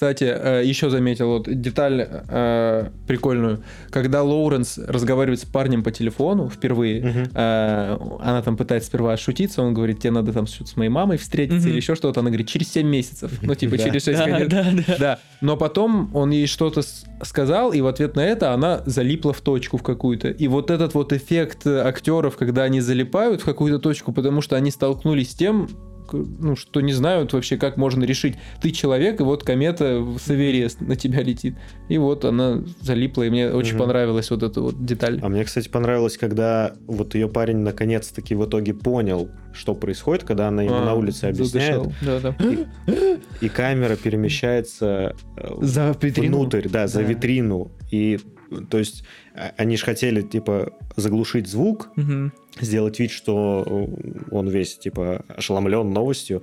Кстати, э, еще заметил вот деталь э, прикольную. Когда Лоуренс разговаривает с парнем по телефону впервые, Мгм. э, она там пытается сперва шутиться, он говорит, тебе надо там с моей мамой встретиться Мгм. или еще что-то. Она говорит, через 7 месяцев. Ну, типа, Да. через 6 Да, да, да. Да, но потом он ей что-то сказал, и в ответ на это она залипла в точку в какую-то. И вот этот вот эффект э, актеров, когда они залипают в какую-то точку, потому что они столкнулись с тем, ну, что не знают вообще, как можно решить. Ты человек, и вот комета в Савере на тебя летит. И вот она залипла, и мне очень Мгм. понравилась вот эта вот деталь. А мне, кстати, понравилось, когда вот ее парень наконец-таки в итоге понял, что происходит, когда она ему А, на улице объясняет, задышал. Да, да. и камера перемещается э, За витрину? внутрь, да, за Да. витрину. И, то есть, они же хотели, типа, заглушить звук, Мгм. сделать вид, что он весь, типа, ошеломлен новостью.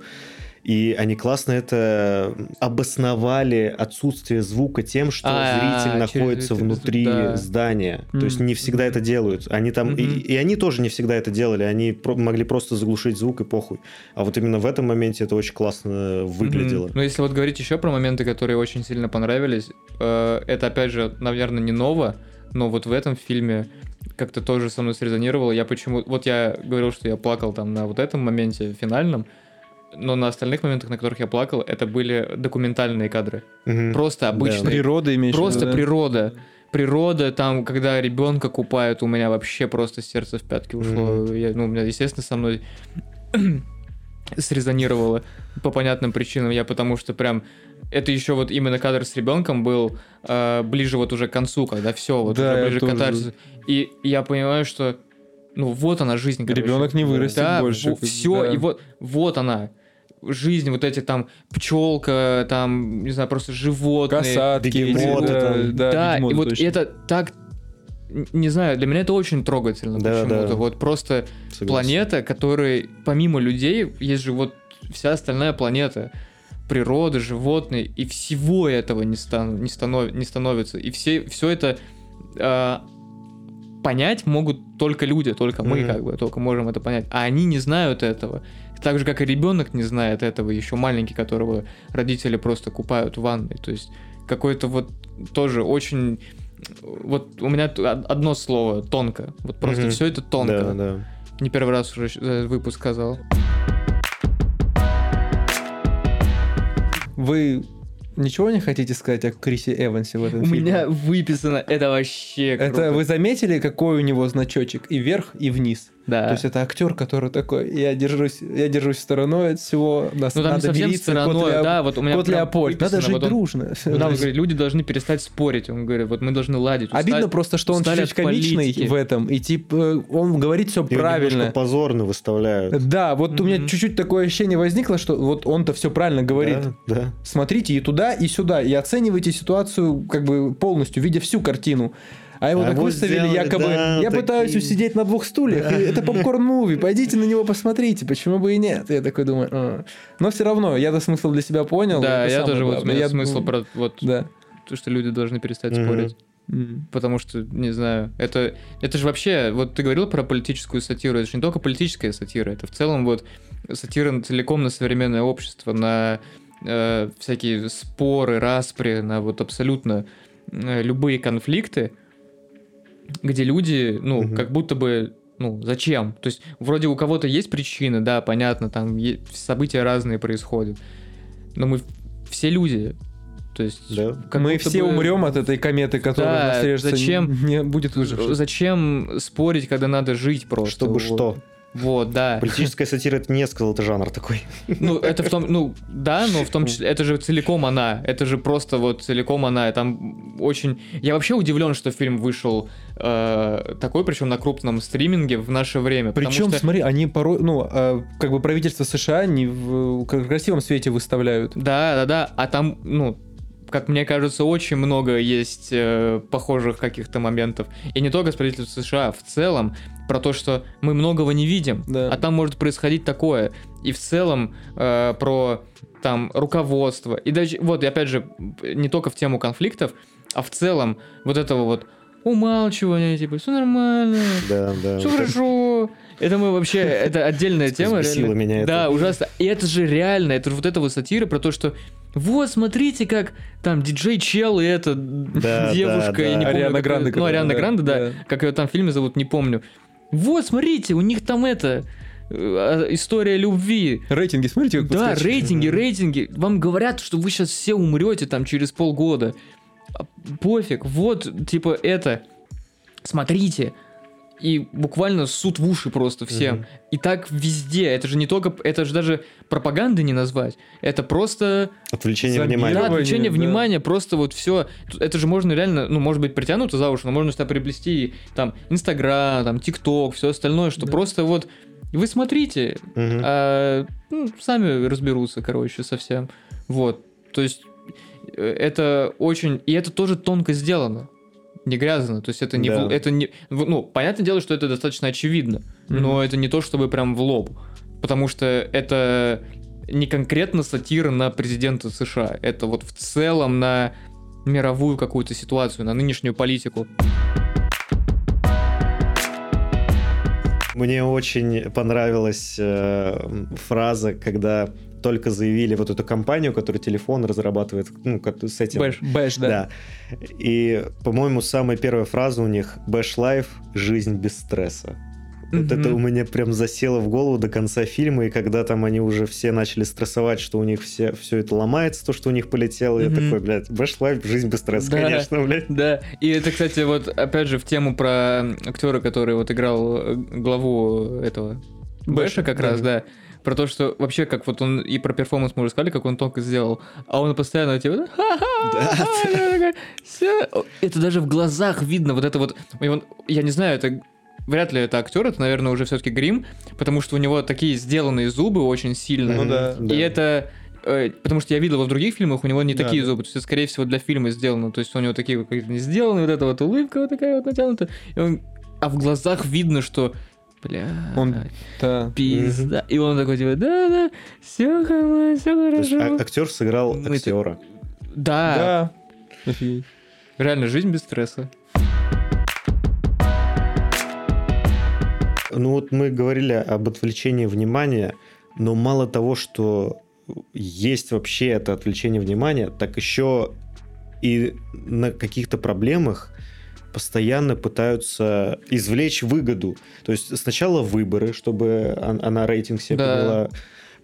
И они классно это обосновали отсутствие звука тем, что А, зритель через находится витрину, внутри да. здания. То Мгм. есть не всегда это делают. Они там и, Мгм. и они тоже не всегда это делали. Они про- могли просто заглушить звук и похуй. А вот именно в этом моменте это очень классно выглядело. Мгм. Ну, если вот говорить еще про моменты, которые очень сильно понравились, э, это, опять же, наверное, не ново, но вот в этом фильме как-то тоже со мной срезонировало. Я почему... Вот я говорил, что я плакал там на вот этом моменте финальном, но на остальных моментах, на которых я плакал, это были документальные кадры. Мгм. Просто Да. обычные. Природа имеешь Просто да? природа. Природа, там, когда ребенка купают, у меня вообще просто сердце в пятки ушло. Я, ну, у меня, естественно, со мной срезонировало по понятным причинам. Я потому что прям это еще вот именно кадр с ребенком был э, ближе вот уже к концу, когда все вот Да, уже ближе к катарсису. И я понимаю, что ну вот она жизнь. короче. Ребенок не вырастет да, больше. все, Да. и вот, вот она. Жизнь, вот эти там пчелка, там, не знаю, просто животные. Касатки, бегемоты да, там. да, Да, бегемоты и вот точно. это так, не знаю, для меня это очень трогательно Да, почему-то. да. Вот просто Согласен. планета, которой помимо людей есть же вот вся остальная планета. Природа, животные, и всего этого не, стан- не, станов- не становится. И все, все это а, понять могут только люди, только мы, Мгм. как бы, только можем это понять. А они не знают этого. Так же, как и ребенок не знает этого, еще маленький, которого родители просто купают в ванной. То есть какой-то вот тоже очень... Вот у меня одно слово тонко. Вот просто Мгм. все это тонко. Да, да. Не первый раз уже э, выпуск сказал. Вы ничего не хотите сказать о Крисе Эвансе в этом У фильме? меня выписано, это вообще Это круто. вы заметили, какой у него значочек и вверх, и вниз? Да. То есть это актер, который такой, я держусь, я держусь стороной от всего, нас ну, там надо совсем мириться, кот, стороной, Леоп- да, вот у меня кот Леопольд, надо жить вот он- дружно. Он есть говорит, люди должны перестать спорить. Он говорит, вот мы должны ладить. Обидно устать- просто, что он чуть-чуть комичный в этом, и типа он говорит все немножко правильно. позорно выставляют. Да, вот у меня чуть-чуть такое ощущение возникло, что вот он-то все правильно говорит. Да, да. Смотрите и туда, и сюда, и оценивайте ситуацию как бы полностью, видя всю картину. А его А так вот выставили, сделали, якобы, да, я такие. пытаюсь усидеть на двух стульях, и это попкорн-муви, пойдите на него посмотрите, почему бы и нет. Я такой думаю, «А». но все равно, я-то смысл для себя понял. Да, я тоже вот я Я смысл думаю, про вот Да. то, что люди должны перестать Мгм. спорить. Потому что, не знаю, это, это же вообще, вот ты говорил про политическую сатиру, это же не только политическая сатира, это в целом вот сатира целиком на современное общество, на э, всякие споры, распри, на вот абсолютно э, любые конфликты, где люди, ну, Мгм. как будто бы, ну, зачем? То есть, вроде у кого-то есть причины, да, понятно, там события разные происходят, но мы все люди, то есть... Да. как Мы все бы- умрем от этой кометы, которая Да, нас режется, зачем- не будет выживших. Зачем спорить, когда надо жить просто? Чтобы Вот. что? Вот, да. Политическая сатира это не сказал, это жанр такой. Ну, это в том, ну, да, но в том числе, это же целиком она. Это же просто вот целиком она. Там очень... Я вообще удивлен, что фильм вышел э, такой, причем на крупном стриминге в наше время. Причем, что- смотри, они порой, ну, э, как бы правительство США не в красивом свете выставляют. Да, да, да. А там, ну, как мне кажется, очень много есть э, похожих каких-то моментов. И не только с правительством США, в целом, про то, что мы многого не видим, Да. а там может происходить такое. И в целом э, про там руководство. И даже, вот, и опять же, не только в тему конфликтов, а в целом вот этого вот умалчивания, типа, все нормально, Да, да. все Вот хорошо. Это мы вообще, это отдельная тема. Реально. меня это. Да, ужасно. И это же реально, это же вот эта вот сатира про то, что вот, смотрите, как там диджей Чел и эта Да, девушка, да, я не да. помню. Ариана как- Гранде, Ну, Ариана да, Гранде, да. да. Как ее там в фильме зовут, не помню. Вот, смотрите, у них там это э, история любви. Рейтинги, смотрите, как Да, рейтинги, рейтинги. Вам говорят, что вы сейчас все умрете там через полгода. А Пофиг, вот, типа, это. Смотрите. И буквально суд в уши просто всем. Мгм. И так везде. Это же не только... Это же даже пропаганды не назвать. Это просто... Отвлечение внимания. Да, отвлечение да. внимания, просто вот все. Это же можно реально, ну, может быть, притянуто за уши, но можно сюда приплести там Инстаграм, там ТикТок, все остальное, что Да. просто вот вы смотрите, Мгм. а, ну, сами разберутся, короче, совсем. Вот. То есть э, это очень... И это тоже тонко сделано. Не грязно. То есть это не... Да. в- Это не ну, понятное дело, что это достаточно очевидно. Но это не то, чтобы прям в лоб. Потому что это не конкретно сатира на президента США. Это вот в целом на мировую какую-то ситуацию, на нынешнюю политику. Мне очень понравилась э, фраза, когда только заявили вот эту компанию, которая телефон разрабатывает, ну, как с этим. Бэш. Бэш, да. Да. И, по-моему, самая первая фраза у них Bash Life – жизнь без стресса. Вот Мгм. это у меня прям засело в голову до конца фильма, и когда там они уже все начали стрессовать, что у них все, все это ломается, то, что у них полетело, я Мгм. такой, блядь, Bash Life – жизнь без стресса, Да. конечно, блядь. Да, и это, кстати, вот опять же в тему про актера, который вот играл главу этого Бэша Бэша, как да. раз, да. Про то, что вообще, как вот он и про перформанс мы уже сказали, как он тонко сделал, а он постоянно типа, ха-ха, всё. это даже в глазах видно, вот это вот, и он- я не знаю, это вряд ли это актер, это, наверное, уже все-таки грим, потому что у него такие сделанные зубы очень сильно. Ну да. И это... э, Потому что я видел его в других фильмах, у него не Да, такие да. зубы. То есть это, скорее всего, для фильма сделано. То есть у него такие вот какие-то не сделаны, вот эта вот улыбка вот такая вот натянута. И он... А в глазах видно, что... Бля, Он- Да. пизда. И он такой, типа, да-да, все хорошо, все хорошо. а- актер сыграл Мы это- актера. Да, Да. Офигеть. реально, жизнь без стресса. Ну вот мы говорили об отвлечении внимания, но мало того, что есть вообще это отвлечение внимания, так еще и на каких-то проблемах постоянно пытаются извлечь выгоду. То есть сначала выборы, чтобы он- она рейтинг себе Да. подняла.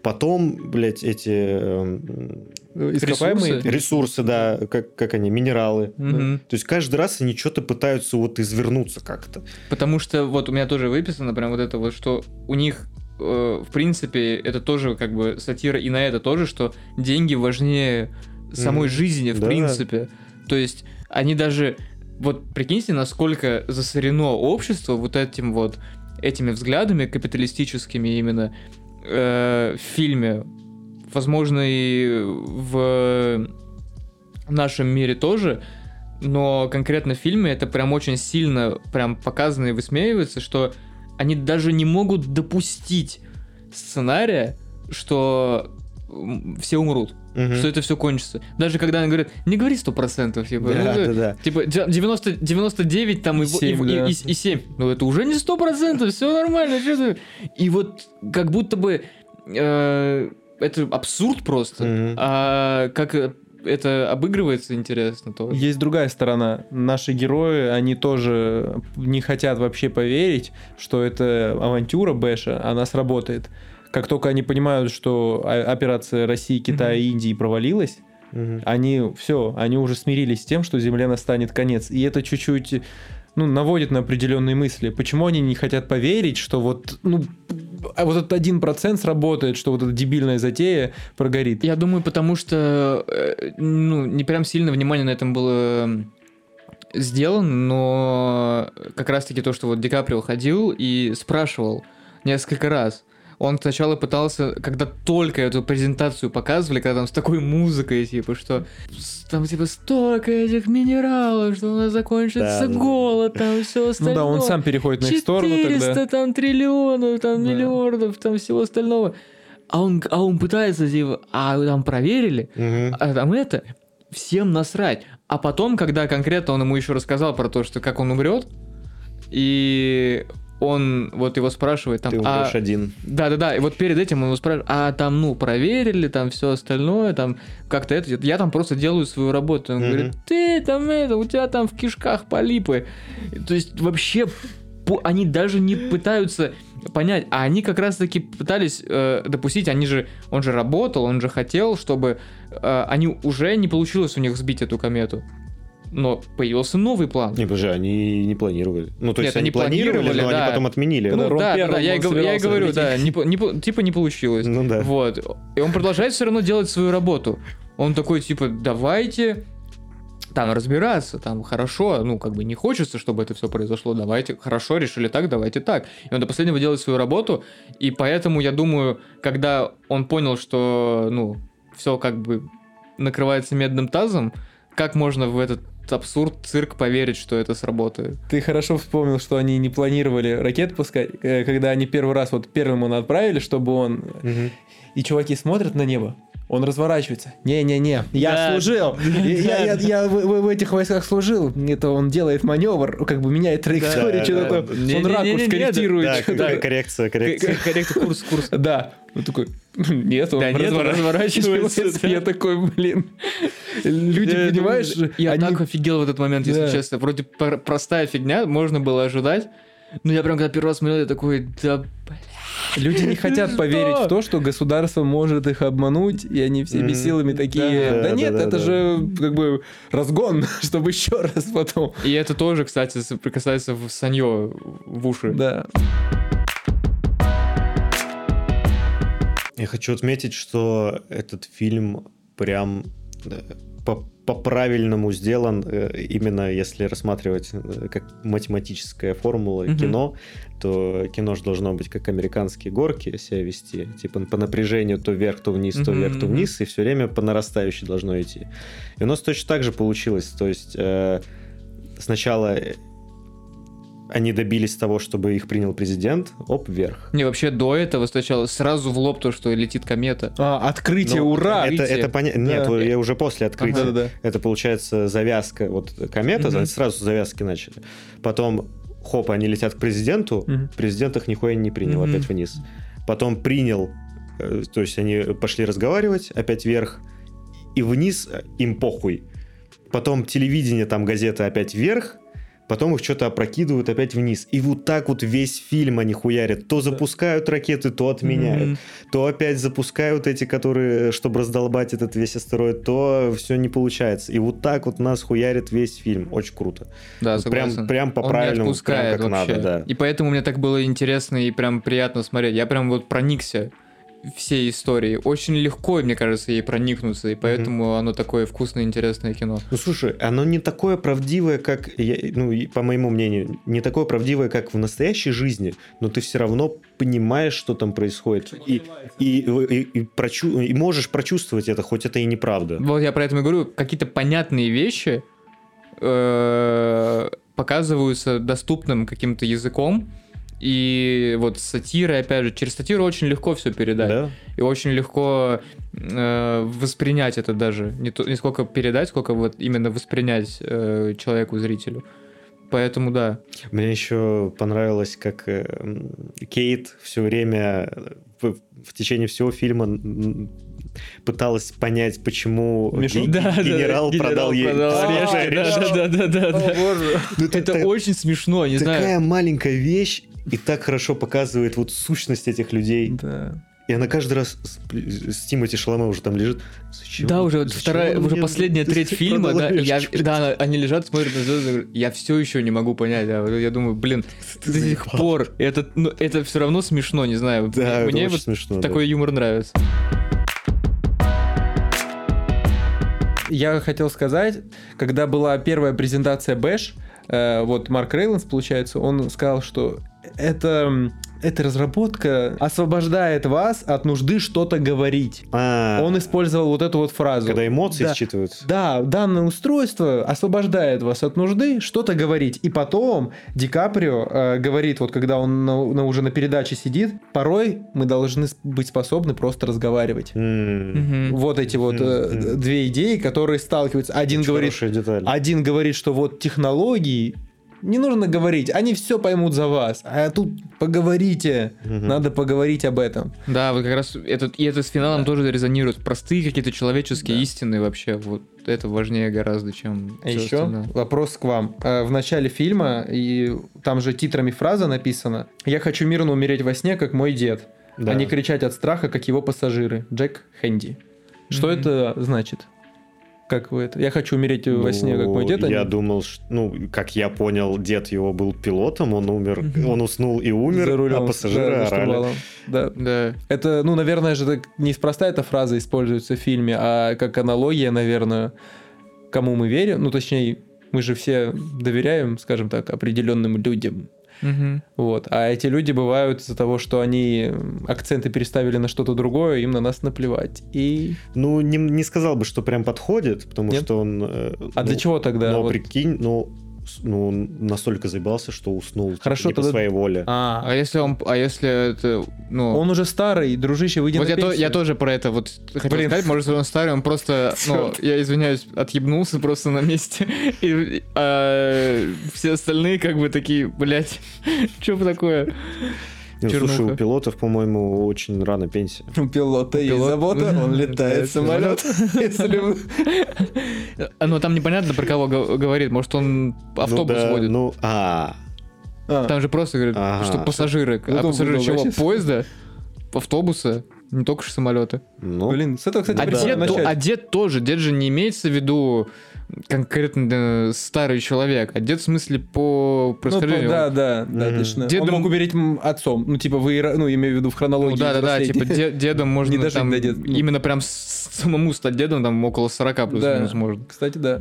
Потом, блядь, эти эм, Ископаемые? Ресурсы? ресурсы, да, как, как они, минералы. Мгм. То есть каждый раз они что-то пытаются вот извернуться как-то. Потому что вот у меня тоже выписано прям вот это вот, что у них э, в принципе это тоже как бы сатира и на это тоже, что деньги важнее самой Мгм. жизни в Да. принципе. То есть они даже вот прикиньте, насколько засорено общество вот этим вот этими взглядами капиталистическими именно э, в фильме, возможно и в нашем мире тоже, но конкретно в фильме это прям очень сильно прям показано и высмеивается, что они даже не могут допустить сценария, что все умрут, Мгм. что это все кончится. Даже когда они говорят, не говори сто процентов, типа, ну, Да, э, да, да. Типа де- 90, 99 там и, в- и, Семь, в- и, да. и- и 7. Ну это уже не сто процентов, все нормально. чё ты? И вот как будто бы э, это абсурд просто. Мгм. А как это обыгрывается, интересно тоже. Есть другая сторона. Наши герои, они тоже не хотят вообще поверить, что эта авантюра Бэша, она сработает. Как только они понимают, что операция России, Китая и Индии провалилась, Мгм. они все, они уже смирились с тем, что Земле настанет конец. И это чуть-чуть ну, наводит на определенные мысли. Почему они не хотят поверить, что вот, ну, а вот этот один процент сработает, что вот эта дебильная затея прогорит? Я думаю, потому что э, ну, не прям сильно внимание на этом было м, сделано, но как раз-таки то, что вот Ди Каприо ходил и спрашивал несколько раз. Он сначала пытался, когда только эту презентацию показывали, когда там с такой музыкой, типа, что там типа столько этих минералов, что у нас закончится Да, голод, там все Ну остальное. да, он сам переходит на их сторону 400 тогда. там триллионов, там Да. миллиардов, там всего остального. А он, а он пытается, типа, а там проверили? Мгм. А там это, всем насрать. А потом, когда конкретно он ему еще рассказал про то, что как он умрет, и он вот его спрашивает там, Ты а, один. да-да-да, и вот перед этим он его спрашивает, а там, ну, проверили, там все остальное, там как-то это, я там просто делаю свою работу. Он Мгм. говорит, ты там это, у тебя там в кишках полипы. То есть вообще они даже не пытаются понять, а они как раз-таки пытались э, допустить, они же, он же работал, он же хотел, чтобы э, они уже не получилось у них сбить эту комету. Но появился новый план. Не, подожди, они не планировали. Ну, то Нет, есть они планировали, планировали, но да. они потом отменили. Ну, да, да, да, я, гов- я и говорю, да, не не типа не получилось. Ну да. Вот. И он продолжает все равно делать свою работу. Он такой, типа, давайте там разбираться, там хорошо, ну, как бы не хочется, чтобы это все произошло, давайте, хорошо, решили так, давайте так. И он до последнего делает свою работу, и поэтому, я думаю, когда он понял, что, ну, все как бы накрывается медным тазом, как можно в этот абсурд, цирк поверить, что это сработает? Ты хорошо вспомнил, что они не планировали ракет пускать, э, когда они первый раз, вот первым он отправили, чтобы он... Мгм. И чуваки смотрят на небо, он разворачивается. Не-не-не, я Да. служил. Я, я- я в, в- этих войсках служил. Это он делает маневр, как бы меняет траекторию, Да, что да, такое. да. Он Не-не-не-не, ракурс да, корректирует. Да, что-то. к- коррекция, коррекция. Коррект, курс, курс. Да. Он такой, нет, он Да нет, он разворачивается, да. Я такой, блин. Люди, Я понимаешь, Я они- так офигел в этот момент, если Да. честно. Вроде пр- простая фигня, можно было ожидать. Но я прям когда первый раз смотрел, я такой, да, бля. Люди не хотят поверить в то, что государство может их обмануть, и они всеми силами такие, Да, нет, это же как бы разгон, чтобы еще раз потом. И это тоже, кстати, соприкасается в санье в уши. Да. Я хочу отметить, что этот фильм прям по- по-правильному сделан, э, именно если рассматривать э, как математическая формула Мгм. кино, то кино же должно быть как американские горки себя вести, типа по напряжению то вверх, то вниз, то Мгм, вверх, то вниз, и все время по нарастающей должно идти. И у нас точно так же получилось, то есть э, сначала они добились того, чтобы их принял президент, оп, вверх. Не, вообще до этого сначала сразу в лоб то, что летит комета. А, открытие, Ну, ура! Это, Открытие. это понятно. Нет, Да. я уже после открытия. Ага, да-да-да. Это получается завязка. Вот комета, они сразу завязки начали. Потом, хоп, они летят к президенту. Мгм. Президент их нихуя не принял, Мгм. опять вниз. Потом принял, э, то есть они пошли разговаривать, опять вверх, и вниз э, им похуй. Потом телевидение, там газеты опять вверх, потом их что-то опрокидывают опять вниз. И вот так вот весь фильм они хуярят. То запускают ракеты, то отменяют. Мгм. То опять запускают эти, которые, чтобы раздолбать этот весь астероид, то все не получается. И вот так вот нас хуярит весь фильм. Очень круто. Да, Вот прям, согласен. прям по Он не правильному, отпускает прям как вообще. надо, да. И поэтому мне так было интересно и прям приятно смотреть. Я прям вот проникся всей истории. Очень легко, мне кажется, ей проникнуться, и поэтому оно такое вкусное, интересное кино. Ну слушай, оно не такое правдивое, как, я- ну, по моему мнению, не такое правдивое, как в настоящей жизни, но ты все равно понимаешь, что там происходит. И, и, и, и прочу- и можешь прочувствовать это, хоть это и неправда. Вот я про это и говорю, какие-то понятные вещи э, показываются доступным каким-то языком, и вот сатира, опять же, через сатиру очень легко все передать. Да? И очень легко э, воспринять это даже. Не, то, не сколько передать, сколько вот именно воспринять э, человеку, зрителю. Поэтому да. Мне еще понравилось, как э, Кейт все время в, в течение всего фильма пыталась понять, почему Мишу- ге- генерал продал ей свежее решето. да, да, да, да. боже. Ну, Это так- очень смешно, не такая знаю. маленькая вещь и так хорошо показывает вот сущность этих людей. Да. И она каждый раз с, с Тимоти Шаломе уже там лежит. Зачем- Да, уже зачем вторая, уже последняя треть фильма, да, я, да, они лежат, смотрят на звезды, говорят, я все еще не могу понять, да, вот я думаю, блин, Ты до сих заебал. пор, это, ну, это все равно смешно, не знаю, Да, это мне очень вот смешно. да. такой юмор нравится. Я хотел сказать, когда была первая презентация Бэш, э, вот Марк Рейланс, получается, он сказал, что это, эта разработка освобождает вас от нужды что-то говорить. А, Он использовал вот эту вот фразу. когда эмоции Да. считываются. Да, данное устройство освобождает вас от нужды что-то говорить. И потом Ди Каприо э, говорит, вот когда он на- на- уже на передаче сидит, порой мы должны быть способны просто разговаривать. Мгм. Вот эти вот э, Мгм. две идеи, которые сталкиваются. Один очень говорит, один говорит, что вот технологии не нужно говорить, они все поймут за вас. А тут поговорите, Мгм. надо поговорить об этом. Да, вот как раз этот, и это с финалом тоже резонирует. Простые какие-то человеческие Да. истины вообще, вот это важнее гораздо, чем А еще остальное. вопрос к вам. Э, В начале фильма, и там же титрами фраза написана «Я хочу мирно умереть во сне, как мой дед, Да. а не кричать от страха, как его пассажиры». Джек Хэнди. Что Мгм. это значит? Как вы это? Я хочу умереть во сне, как мой Ну, дед. а Я не- думал, что, ну, как я понял, дед его был пилотом, он умер, Мгм. он уснул и умер, за рулем, а пассажиры да, орали. Да. Да. Это, ну, наверное же, так неспроста эта фраза используется в фильме, а как аналогия, наверное, кому мы верим. Ну, точнее, мы же все доверяем, скажем так, определенным людям. Мгм. Вот. А эти люди бывают из-за того, что они акценты переставили на что-то другое, им на нас наплевать. И... Ну, не, не сказал бы, что прям подходит, потому Нет? что он... э, А ну, для чего тогда? Но Вот- прикинь, ну, ну, он настолько заебался, что уснул типа, Хорошо, не по тогда- своей воле. А, А если он, а если это, ну, он уже старый, дружище, выйди вот на я, то- я тоже про это вот хотел Блин. сказать, может, он старый, он просто, ну, я извиняюсь, отъебнулся просто на месте, и а, все остальные как бы такие, блядь, что такое? Не, ну, слушай, чернуха. у пилотов, по-моему, очень рано пенсия. У пилота есть пилот- забота, он летает самолет. Если вы- А, Ну, там непонятно, про кого го- говорит, может, он автобус ну, да, водит. Ну, а, А, Там же просто говорят, Ага. что пассажиры. А пассажиры чего? Поезда? Автобуса? Не только же самолеты. ну, Блин, с этого, кстати, А прикольно дед, то- начать. а дед тоже. Дед же не имеется в виду конкретно старый человек, а дед в смысле по Ну, происхождению. да, да, да, Мгм. точно. Дедом- Он мог умереть отцом. Ну, типа, вы, ну, имею в виду в Ну хронологии. да, да, да, взросления. типа де- дедом можно Не там до дед- ну. именно прям самому стать дедом там около 40 Да. плюс-минус можно. Кстати, да.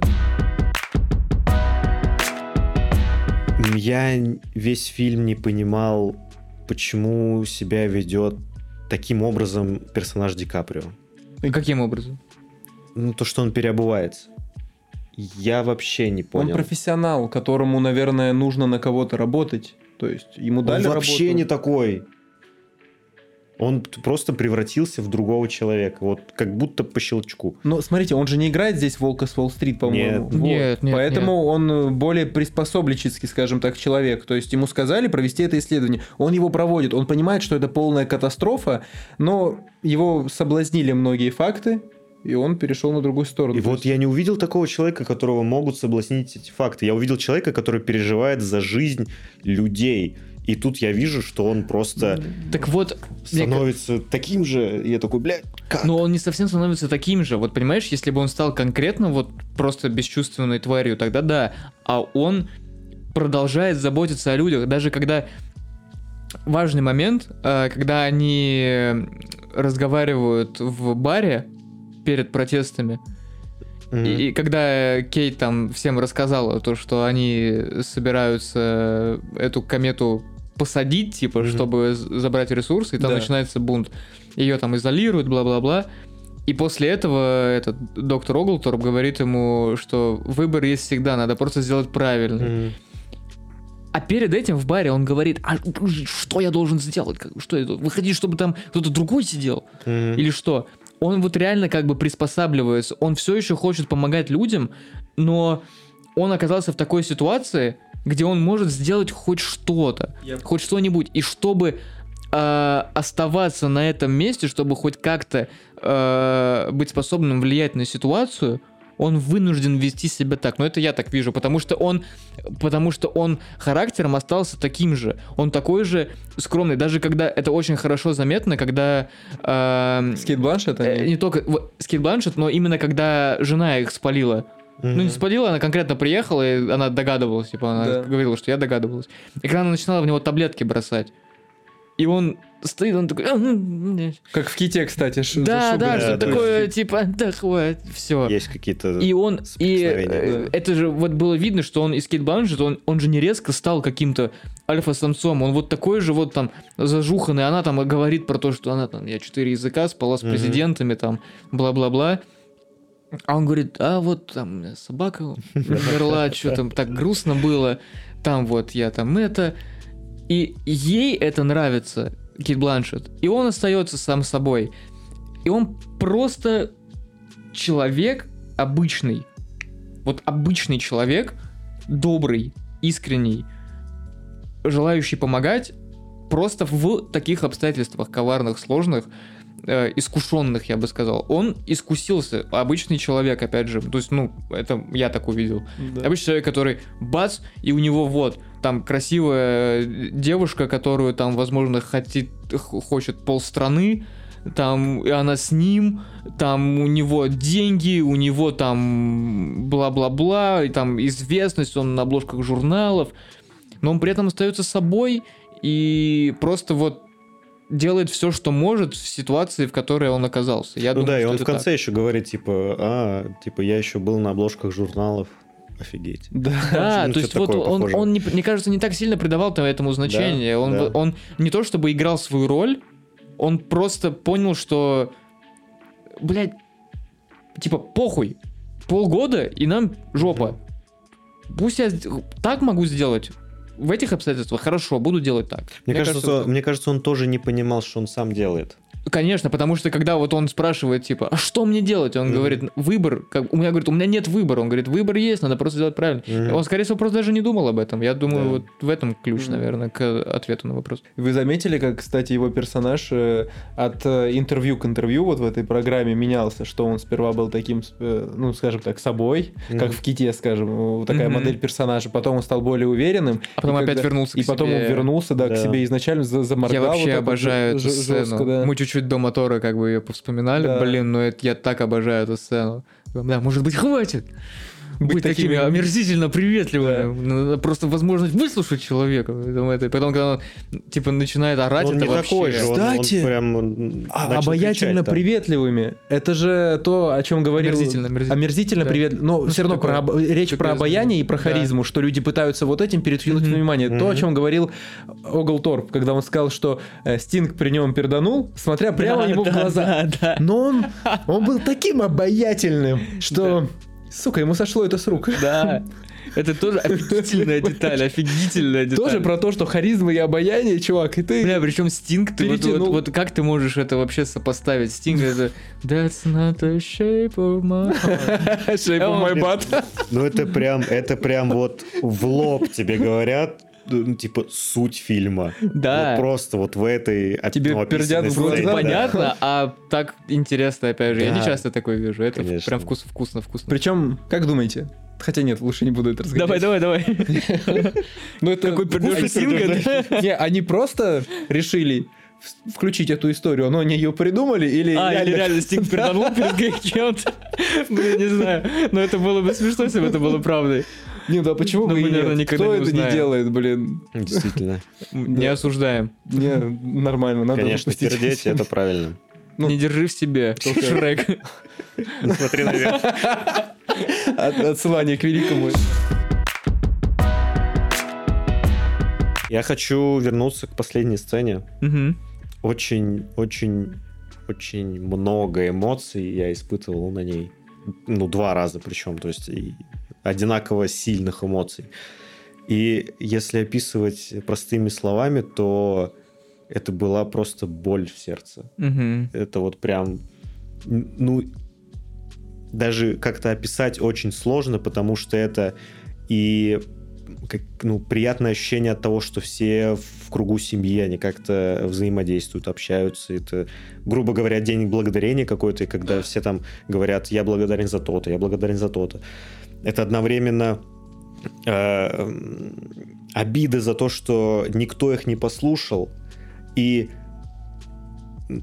я весь фильм не понимал, почему себя ведет таким образом персонаж Ди Каприо. И каким образом? Ну, то, что он переобувается. Я вообще не Он понял. профессионал, которому, наверное, нужно на кого-то работать. То есть ему Он дали вообще работу. не такой. Он просто превратился в другого человека. Вот как будто по щелчку. Но смотрите, он же не играет здесь Волка с Уолл-стрит, по-моему. Нет. Вот. Нет, нет, Поэтому он э, более приспособленческий, скажем так, человек. То есть ему сказали провести это исследование. Он его проводит. Он понимает, что это полная катастрофа, но его соблазнили многие факты. И он перешел на другую сторону. И вот есть- я не увидел такого человека, которого могут соблазнить эти факты. Я увидел человека, который переживает за жизнь людей. И тут я вижу, что он просто Так вот, мне становится таким же. И я такой, блядь, как? Но он не совсем становится таким же. Вот понимаешь, если бы он стал конкретно вот просто бесчувственной тварью, тогда да. А он продолжает заботиться о людях, даже когда важный момент, э, когда они разговаривают в баре перед протестами, Мгм. и, и когда Кейт там всем рассказала то, что они собираются эту комету посадить, типа, Мгм. чтобы забрать ресурсы, и там Да. начинается бунт. Ее там изолируют, бла-бла-бла. И после этого этот доктор Оглторп говорит ему, что выбор есть всегда, надо просто сделать правильно. Мгм. А перед этим в баре он говорит, а что я должен сделать? Что это? Вы хотите, чтобы там кто-то другой сидел? Мгм. Или что? Он вот реально как бы приспосабливается. Он все еще хочет помогать людям, но он оказался в такой ситуации, где он может сделать хоть что-то, хоть что-нибудь. И чтобы э, оставаться на этом месте, чтобы хоть как-то э, быть способным влиять на ситуацию, он вынужден вести себя так. Но это я так вижу, потому что он, потому что он характером остался таким же. Он такой же скромный, даже когда это очень хорошо заметно, когда эм, с Кейт Бланшет, э, не только вот, с Кейт Бланшет, но именно когда жена их спалила. Ну, не спалила, она конкретно приехала, и она догадывалась, типа, она Да. говорила, что я догадывалась. И когда она начинала в него таблетки бросать, и он стоит, он такой... «А, м, Как в Ките, кстати. Да, да, что да, такое, типа, да хватит, все. Есть какие-то... И он, и это же вот было видно, что он из Кейт Бланшет, он, он же не резко стал каким-то альфа-самцом, он вот такой же вот там зажуханный, она там говорит про то, что она там, я четыре языка спала с президентами, там, бла-бла-бла. А он говорит, а вот там собака умерла, что там так грустно было, там вот я там это. И ей это нравится, Кит Бланшет. И он остается сам собой. И он просто человек обычный. Вот обычный человек, добрый, искренний, желающий помогать, просто в таких обстоятельствах коварных, сложных, э, искушенных, я бы сказал. Он искусился, обычный человек, опять же. То есть, ну, это я так увидел. Да. Обычный человек, который бац, и у него вот там красивая девушка, которую там, возможно, хотит, хочет полстраны, там, и она с ним, там у него деньги, у него там бла-бла-бла, и там известность, он на обложках журналов, но он при этом остается собой и просто вот делает все, что может в ситуации, в которой он оказался. Я Ну думаю, да, и он в конце еще говорит, типа, а, типа, я еще был на обложках журналов. Офигеть. Да. Да, Ну, то есть вот он, похожее. он не- мне кажется, не так сильно придавал этому значение. он, да. он не то чтобы играл свою роль, он просто понял, что, блядь, типа, похуй, полгода, и нам жопа. Пусть я так могу сделать, в этих обстоятельствах хорошо, буду делать так. Мне, кажется, что- это- мне кажется, он тоже не понимал, что он сам делает. Конечно, потому что когда вот он спрашивает, типа, а что мне делать? Он Мгм. говорит, выбор. Как, у меня говорит, у меня нет выбора. Он говорит, выбор есть, надо просто сделать правильно. Мгм. Он, скорее всего, просто даже не думал об этом. Я думаю, Да. вот в этом ключ, Мгм. наверное, к ответу на вопрос. Вы заметили, как, кстати, его персонаж э, от э, интервью к интервью вот в этой программе менялся, что он сперва был таким, э, ну, скажем так, собой, Мгм. как в Ките, скажем, э, такая Мгм. модель персонажа, потом он стал более уверенным. А потом И опять когда- вернулся к И потом себе. он вернулся, да, к Да. себе изначально за- заморгал. Я вообще вот обожаю эту ж- сцену. жестко, да. Мы чуть-чуть до мотора как бы ее повспоминали. Да. Блин, ну это я так обожаю эту сцену. Да, может быть, хватит быть, Быть такими такими- омерзительно приветливыми. Ну, надо просто возможность выслушать человека. Потом, это, потом, когда он типа начинает орать, он это не вообще... такой же, он- он, Кстати, прям А, обаятельно кричать приветливыми. Это же то, о чем говорил... Омерзительно, омерзительно. Омерзительно Да. приветливо. Но Ну, все равно про такое? об- речь про обаяние и про Да. харизму, что люди пытаются вот этим перетянуть Мгм. внимание. То, о чем говорил Оглторп, когда он сказал, что э, Стинг при нем перданул, смотря прямо Да, ему да, в глаза. да, да. Но он, он был таким обаятельным, что... Сука, ему сошло это с рук. Да. Это тоже офигительная деталь, офигительная деталь. Тоже про то, что харизма и обаяние, чувак, и ты... Бля, причем Стинг, ты вот, вот, вот как ты можешь это вообще сопоставить? Стинг это That's not the shape of my heart. Shape of my butt. Ну это прям, это прям вот в лоб тебе говорят. Ну, типа, суть фильма. Да. Вот просто вот в этой... Тебе ну, пердят в да. Понятно, а так интересно, опять же. Я не Да. часто такое вижу. Это Конечно. прям вкус, вкусно, вкусно. Причем, как думаете? Хотя нет, лучше не буду это разговаривать. Давай, давай, давай. Ну, это Какой да? Не, они просто решили включить эту историю, но они ее придумали или А, или реально- Стинг перданул перед кем-то. Блин, не знаю. Но это было бы смешно, если бы это было правдой. Не, да почему Но бы и мы, наверное, нет? Кто не это не делает, блин? Действительно. Не осуждаем. Не, нормально, надо Конечно, пердеть это правильно. Ну, Не держи в себе. Шрек. Смотри наверх. От- Отсылание к великому. Я хочу вернуться к последней сцене. Очень, очень, очень много эмоций я испытывал на ней. Ну, два раза причем, то есть и одинаково сильных эмоций. И если описывать простыми словами, то это была просто боль в сердце. Мгм. Это вот прям, ну, даже как-то описать очень сложно, потому что это и как, ну, приятное ощущение от того, что все в кругу семьи, они как-то взаимодействуют, общаются. Это, грубо говоря, день благодарения какой-то, когда все там говорят, я благодарен за то-то, я благодарен за то-то. Это одновременно э, м, обида за то, что никто их не послушал, и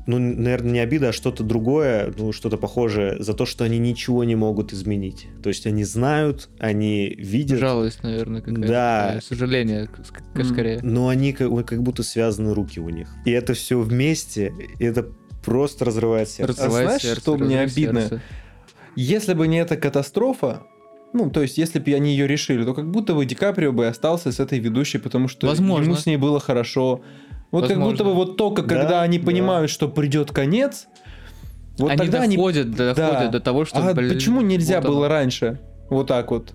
ну, наверное, не обида, а что-то другое, ну, что-то похожее за то, что они ничего не могут изменить. То есть они знают, они видят, Жалость, наверное, какая-то. Да. Сожаление, скорее. но они как, как будто связаны руки у них. И это все вместе, и это просто разрывает сердце. Разрывает знаешь, сердце, что мне обидно? сердца. Если бы не эта катастрофа, ну, то есть, если бы они ее решили, то как будто бы Ди Каприо бы остался с этой ведущей, потому что Возможно. ему с ней было хорошо. Вот как Возможно. будто бы вот только Да, когда они да. понимают, что придет конец, вот они тогда они... доходят, доходят Да. до того, что... А блин, почему нельзя вот было оно. раньше? Вот так вот.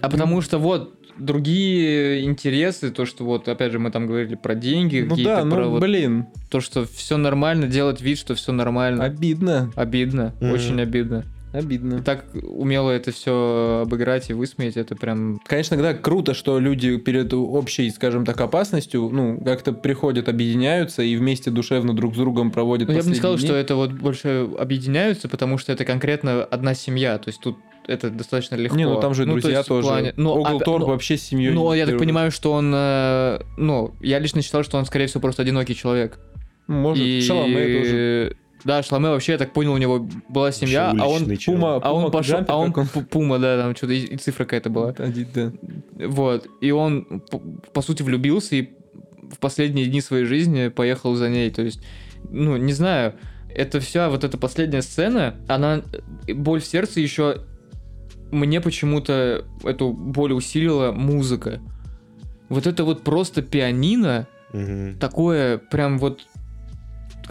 А потому что вот другие интересы, то, что вот, опять же, мы там говорили про деньги, Ну какие-то, да, про ну вот блин, то, что все нормально, делать вид, что все нормально. обидно. Обидно, Мгм. очень обидно. И Обидно. так умело это все обыграть и высмеять, это прям... Конечно, да, круто, что люди перед общей, скажем так, опасностью, ну, как-то приходят, объединяются и вместе душевно друг с другом проводят Ну, я бы не сказал, дни. что это вот больше объединяются, потому что это конкретно одна семья, то есть тут это достаточно легко. Не, ну там же то друзья в тоже. плане- Ну, Огл опя- Торп ну, вообще с семьей. Ну, я так понимаю, что он... э, Ну, я лично считал, что он, скорее всего, просто одинокий человек. Может, и... Шаломе тоже. Да, Шаломе вообще, я так понял, у него была семья, а он... Пума, А он пошел, а он Пума, да, там что-то и, и цифра какая-то была. Один, да. Вот. И он, по, по сути, влюбился и в последние дни своей жизни поехал за ней. То есть, ну, не знаю, это вся вот эта последняя сцена, она, э, боль в сердце еще мне почему-то эту боль усилила музыка. Вот это вот просто пианино, Мгм. такое прям вот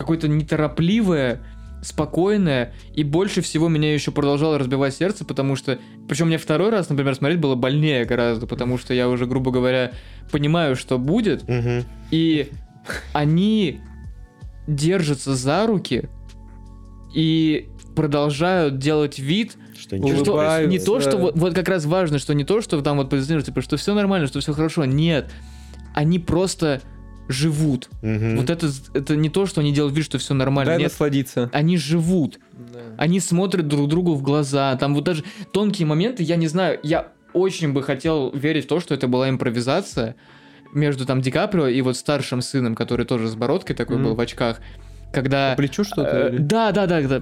какое-то неторопливое, спокойное, и больше всего меня еще продолжало разбивать сердце, потому что, причем мне второй раз, например, смотреть было больнее гораздо, потому что я уже, грубо говоря, понимаю, что будет, Мгм. и они держатся за руки и продолжают делать вид, Что что не то, что вот, вот как раз важно, что не то, что там вот позиционируют, типа, что все нормально, что все хорошо. Нет, они просто живут. Мгм. Вот это, это не то, что они делают вид, что все нормально. Дай Нет, насладиться. они живут. Они смотрят друг другу в глаза. Там вот даже тонкие моменты, я не знаю, я очень бы хотел верить в то, что это была импровизация между там Ди Каприо и вот старшим сыном, который тоже с бородкой такой Мгм. был в очках. Когда... По плечу что-то? Э? Да, да, да, да.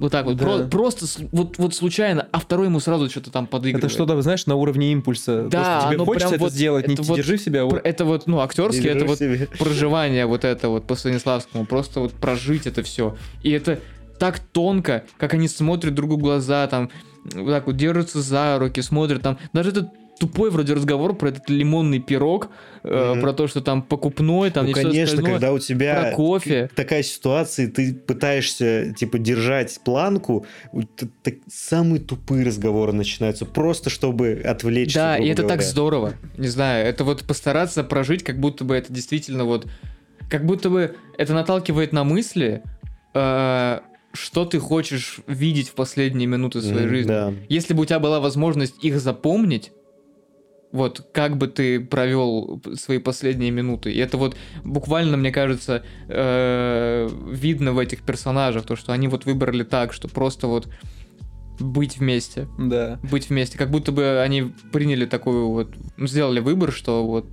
Вот так вот. Да. Про- просто вот, вот случайно, а второй ему сразу что-то там подыгрывает. Это что-то, знаешь, на уровне импульса. Да, Просто тебе хочется это вот- сделать, не это вот держи себя. Вот. Это вот, ну, актерски, это вот себе. проживание вот это вот по Станиславскому, просто вот прожить это все. И это так тонко, как они смотрят другу в глаза, там, вот так вот держатся за руки, смотрят там. Даже этот тупой вроде разговор про этот лимонный пирог, э, Мгм. про то, что там покупной, там Ну, конечно, остальное, когда у тебя про кофе. такая ситуация, ты пытаешься, типа, держать планку, так- самые тупые разговоры начинаются, просто чтобы отвлечься. Да, и это так говоря. здорово. Не знаю, это вот постараться прожить, как будто бы это действительно вот... Как будто бы это наталкивает на мысли, э, что ты хочешь видеть в последние минуты своей Мгм, жизни. Да. Если бы у тебя была возможность их запомнить, Вот как бы ты провел свои последние минуты. И это вот буквально, мне кажется, э, видно в этих персонажах, то, что они вот выбрали так, что просто вот быть вместе. Да. Быть вместе. Как будто бы они приняли такую вот... ну, Сделали выбор, что вот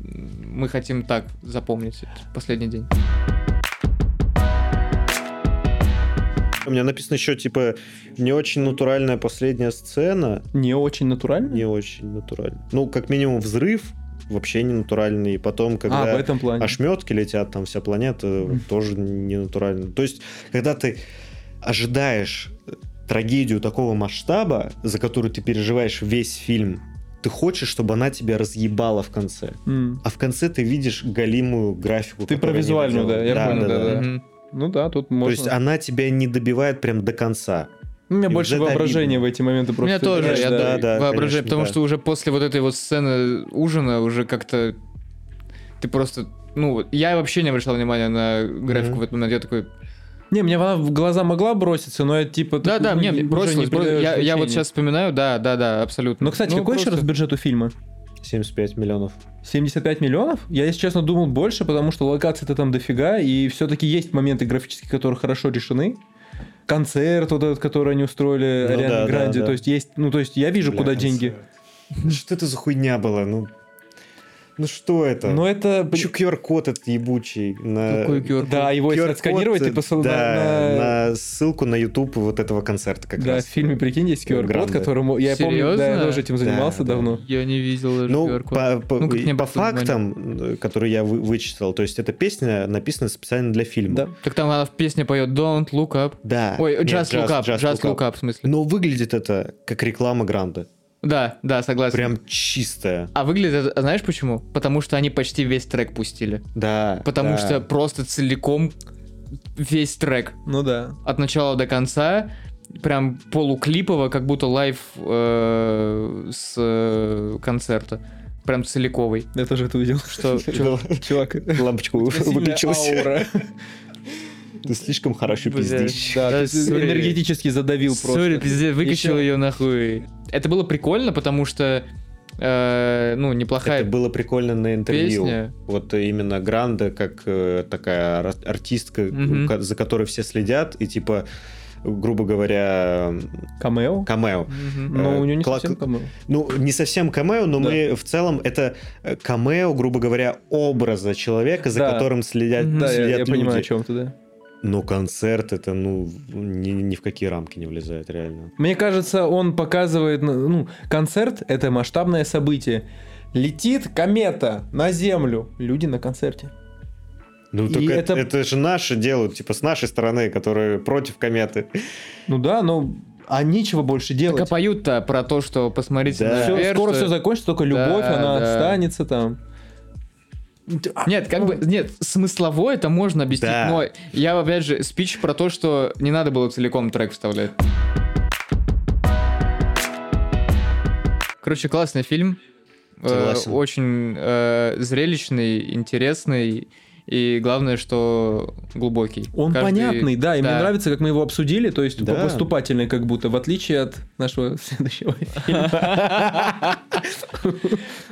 мы хотим так запомнить последний день. У меня написано еще, типа, не очень натуральная последняя сцена. Не очень натурально? Не очень натурально. Ну, как минимум, взрыв вообще не натуральный. И потом, а, в когда этом плане. ошметки летят, там вся планета, тоже не натурально. То есть, когда ты ожидаешь трагедию такого масштаба, за которую ты переживаешь весь фильм, ты хочешь, чтобы она тебя разъебала в конце. М. А в конце ты видишь галимую графику. Ты про визуальную, да, я понял, да, да. Мгм. Ну да, тут То можно. есть она тебя не добивает прям до конца. У меня и больше воображения в эти моменты У просто. меня тоже, играет, я да, да, да, воображаю, конечно, потому да. что уже после вот этой вот сцены ужина уже как-то ты просто, ну, я вообще не обращал внимания на графику Мгм. в этот момент, я такой, Не, мне она в глаза могла броситься, но я типа... да, да, мне не бросилось, бросилось. я, я вот сейчас вспоминаю, да, да, да, абсолютно. Ну, кстати, Ну, какой еще просто- раз бюджет у фильма? 75 миллионов. 75 миллионов? Я, если честно, думал больше, потому что локаций-то там дофига, и все-таки есть моменты графические, которые хорошо решены. Концерт вот этот, который они устроили, Ну Ариане да, да, Гранде. да. То есть есть, ну то есть я вижу, Бля, куда концерт. деньги. Что это за хуйня была? Ну, ну что это? Но это... Еще QR-код этот ебучий. На... Какой QR-код? Да, его если QR-код, отсканировать, ты посыл да, на... на- ссылку на YouTube вот этого концерта как Да, раз. в фильме, прикинь, есть QR-код, которому... Я помню, да, я Серьезно? тоже этим Да, занимался да. давно. Я не видел даже Ну, QR-код. по, по- Ну, по внимания. фактам, э, которые я вы- вычитал, то есть эта песня написана специально для фильма. Да. Так там она в песне поет Don't Look Up. Да. Ой, Нет, Just Look Up, Just Just Look Up, в смысле. Но выглядит это как реклама Гранде. Да, да, согласен. Прям чистая. А выглядит, это- знаешь почему? Потому что они почти весь трек пустили. Да. Потому да. что просто целиком весь трек Ну да. от начала до конца прям полуклипово, как будто live э, с э, концерта. Прям целиковый. Я тоже это увидел. Что? Чувак. Лампочку выключилась. Ты слишком хорошо пиздишь. Да, Да, энергетически задавил просто. Сори, пиздец, выкачал ее нахуй. Это было прикольно, потому что, э, ну, неплохая Это было прикольно на интервью. песня. Вот именно Гранда как э, такая ар- артистка, за которой все следят, и типа, грубо говоря, Камео? камео. Мгм. Но у него не Клак- совсем камео. Ну, не совсем камео, но Да. мы в целом это э, камео, грубо говоря, образа человека, за Да. которым следят. Да, я, следят я люди. понимаю, о чем ты, да. Но концерт это, ну, ни, ни в какие рамки не влезает, реально. Мне кажется, он показывает, ну, концерт — это масштабное событие. Летит комета на Землю, люди на концерте. Ну, И только это- это... же наши делают, типа, с нашей стороны, которые против кометы. Ну да, но а нечего больше Так делать. а поют-то про то, что посмотрите Да. на вверх, скоро что- все закончится, только любовь, Да, она да. останется там. А, Нет, как ну, бы, нет, смыслово это можно объяснить, Да. но я, опять же, спич про то, что не надо было целиком трек вставлять. Короче, классный фильм. Э, Согласен. очень э, зрелищный, интересный и главное, что глубокий. Он Каждый- понятный, да, и мне да. нравится, как мы его обсудили, то есть Да. поступательный как будто, в отличие от нашего следующего фильма.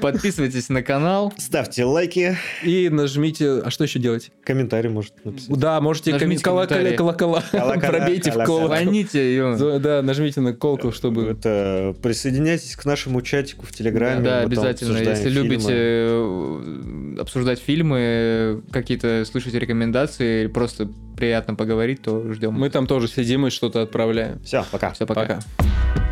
Подписывайтесь на канал. Ставьте лайки, И нажмите... А что еще делать? комментарий может написать. Да, можете Нажмите комментарии. колокола, Колокола, пробейте в колокол. Звоните, ё. Да, нажмите на колокол, чтобы... Это, присоединяйтесь к нашему чатику в Телеграме. Да, обязательно. Если фильмы. любите э, обсуждать фильмы, какие-то слышать рекомендации, или просто приятно поговорить, то ждем. Мы там тоже сидим и что-то отправляем. Все, пока. Все, пока. Пока.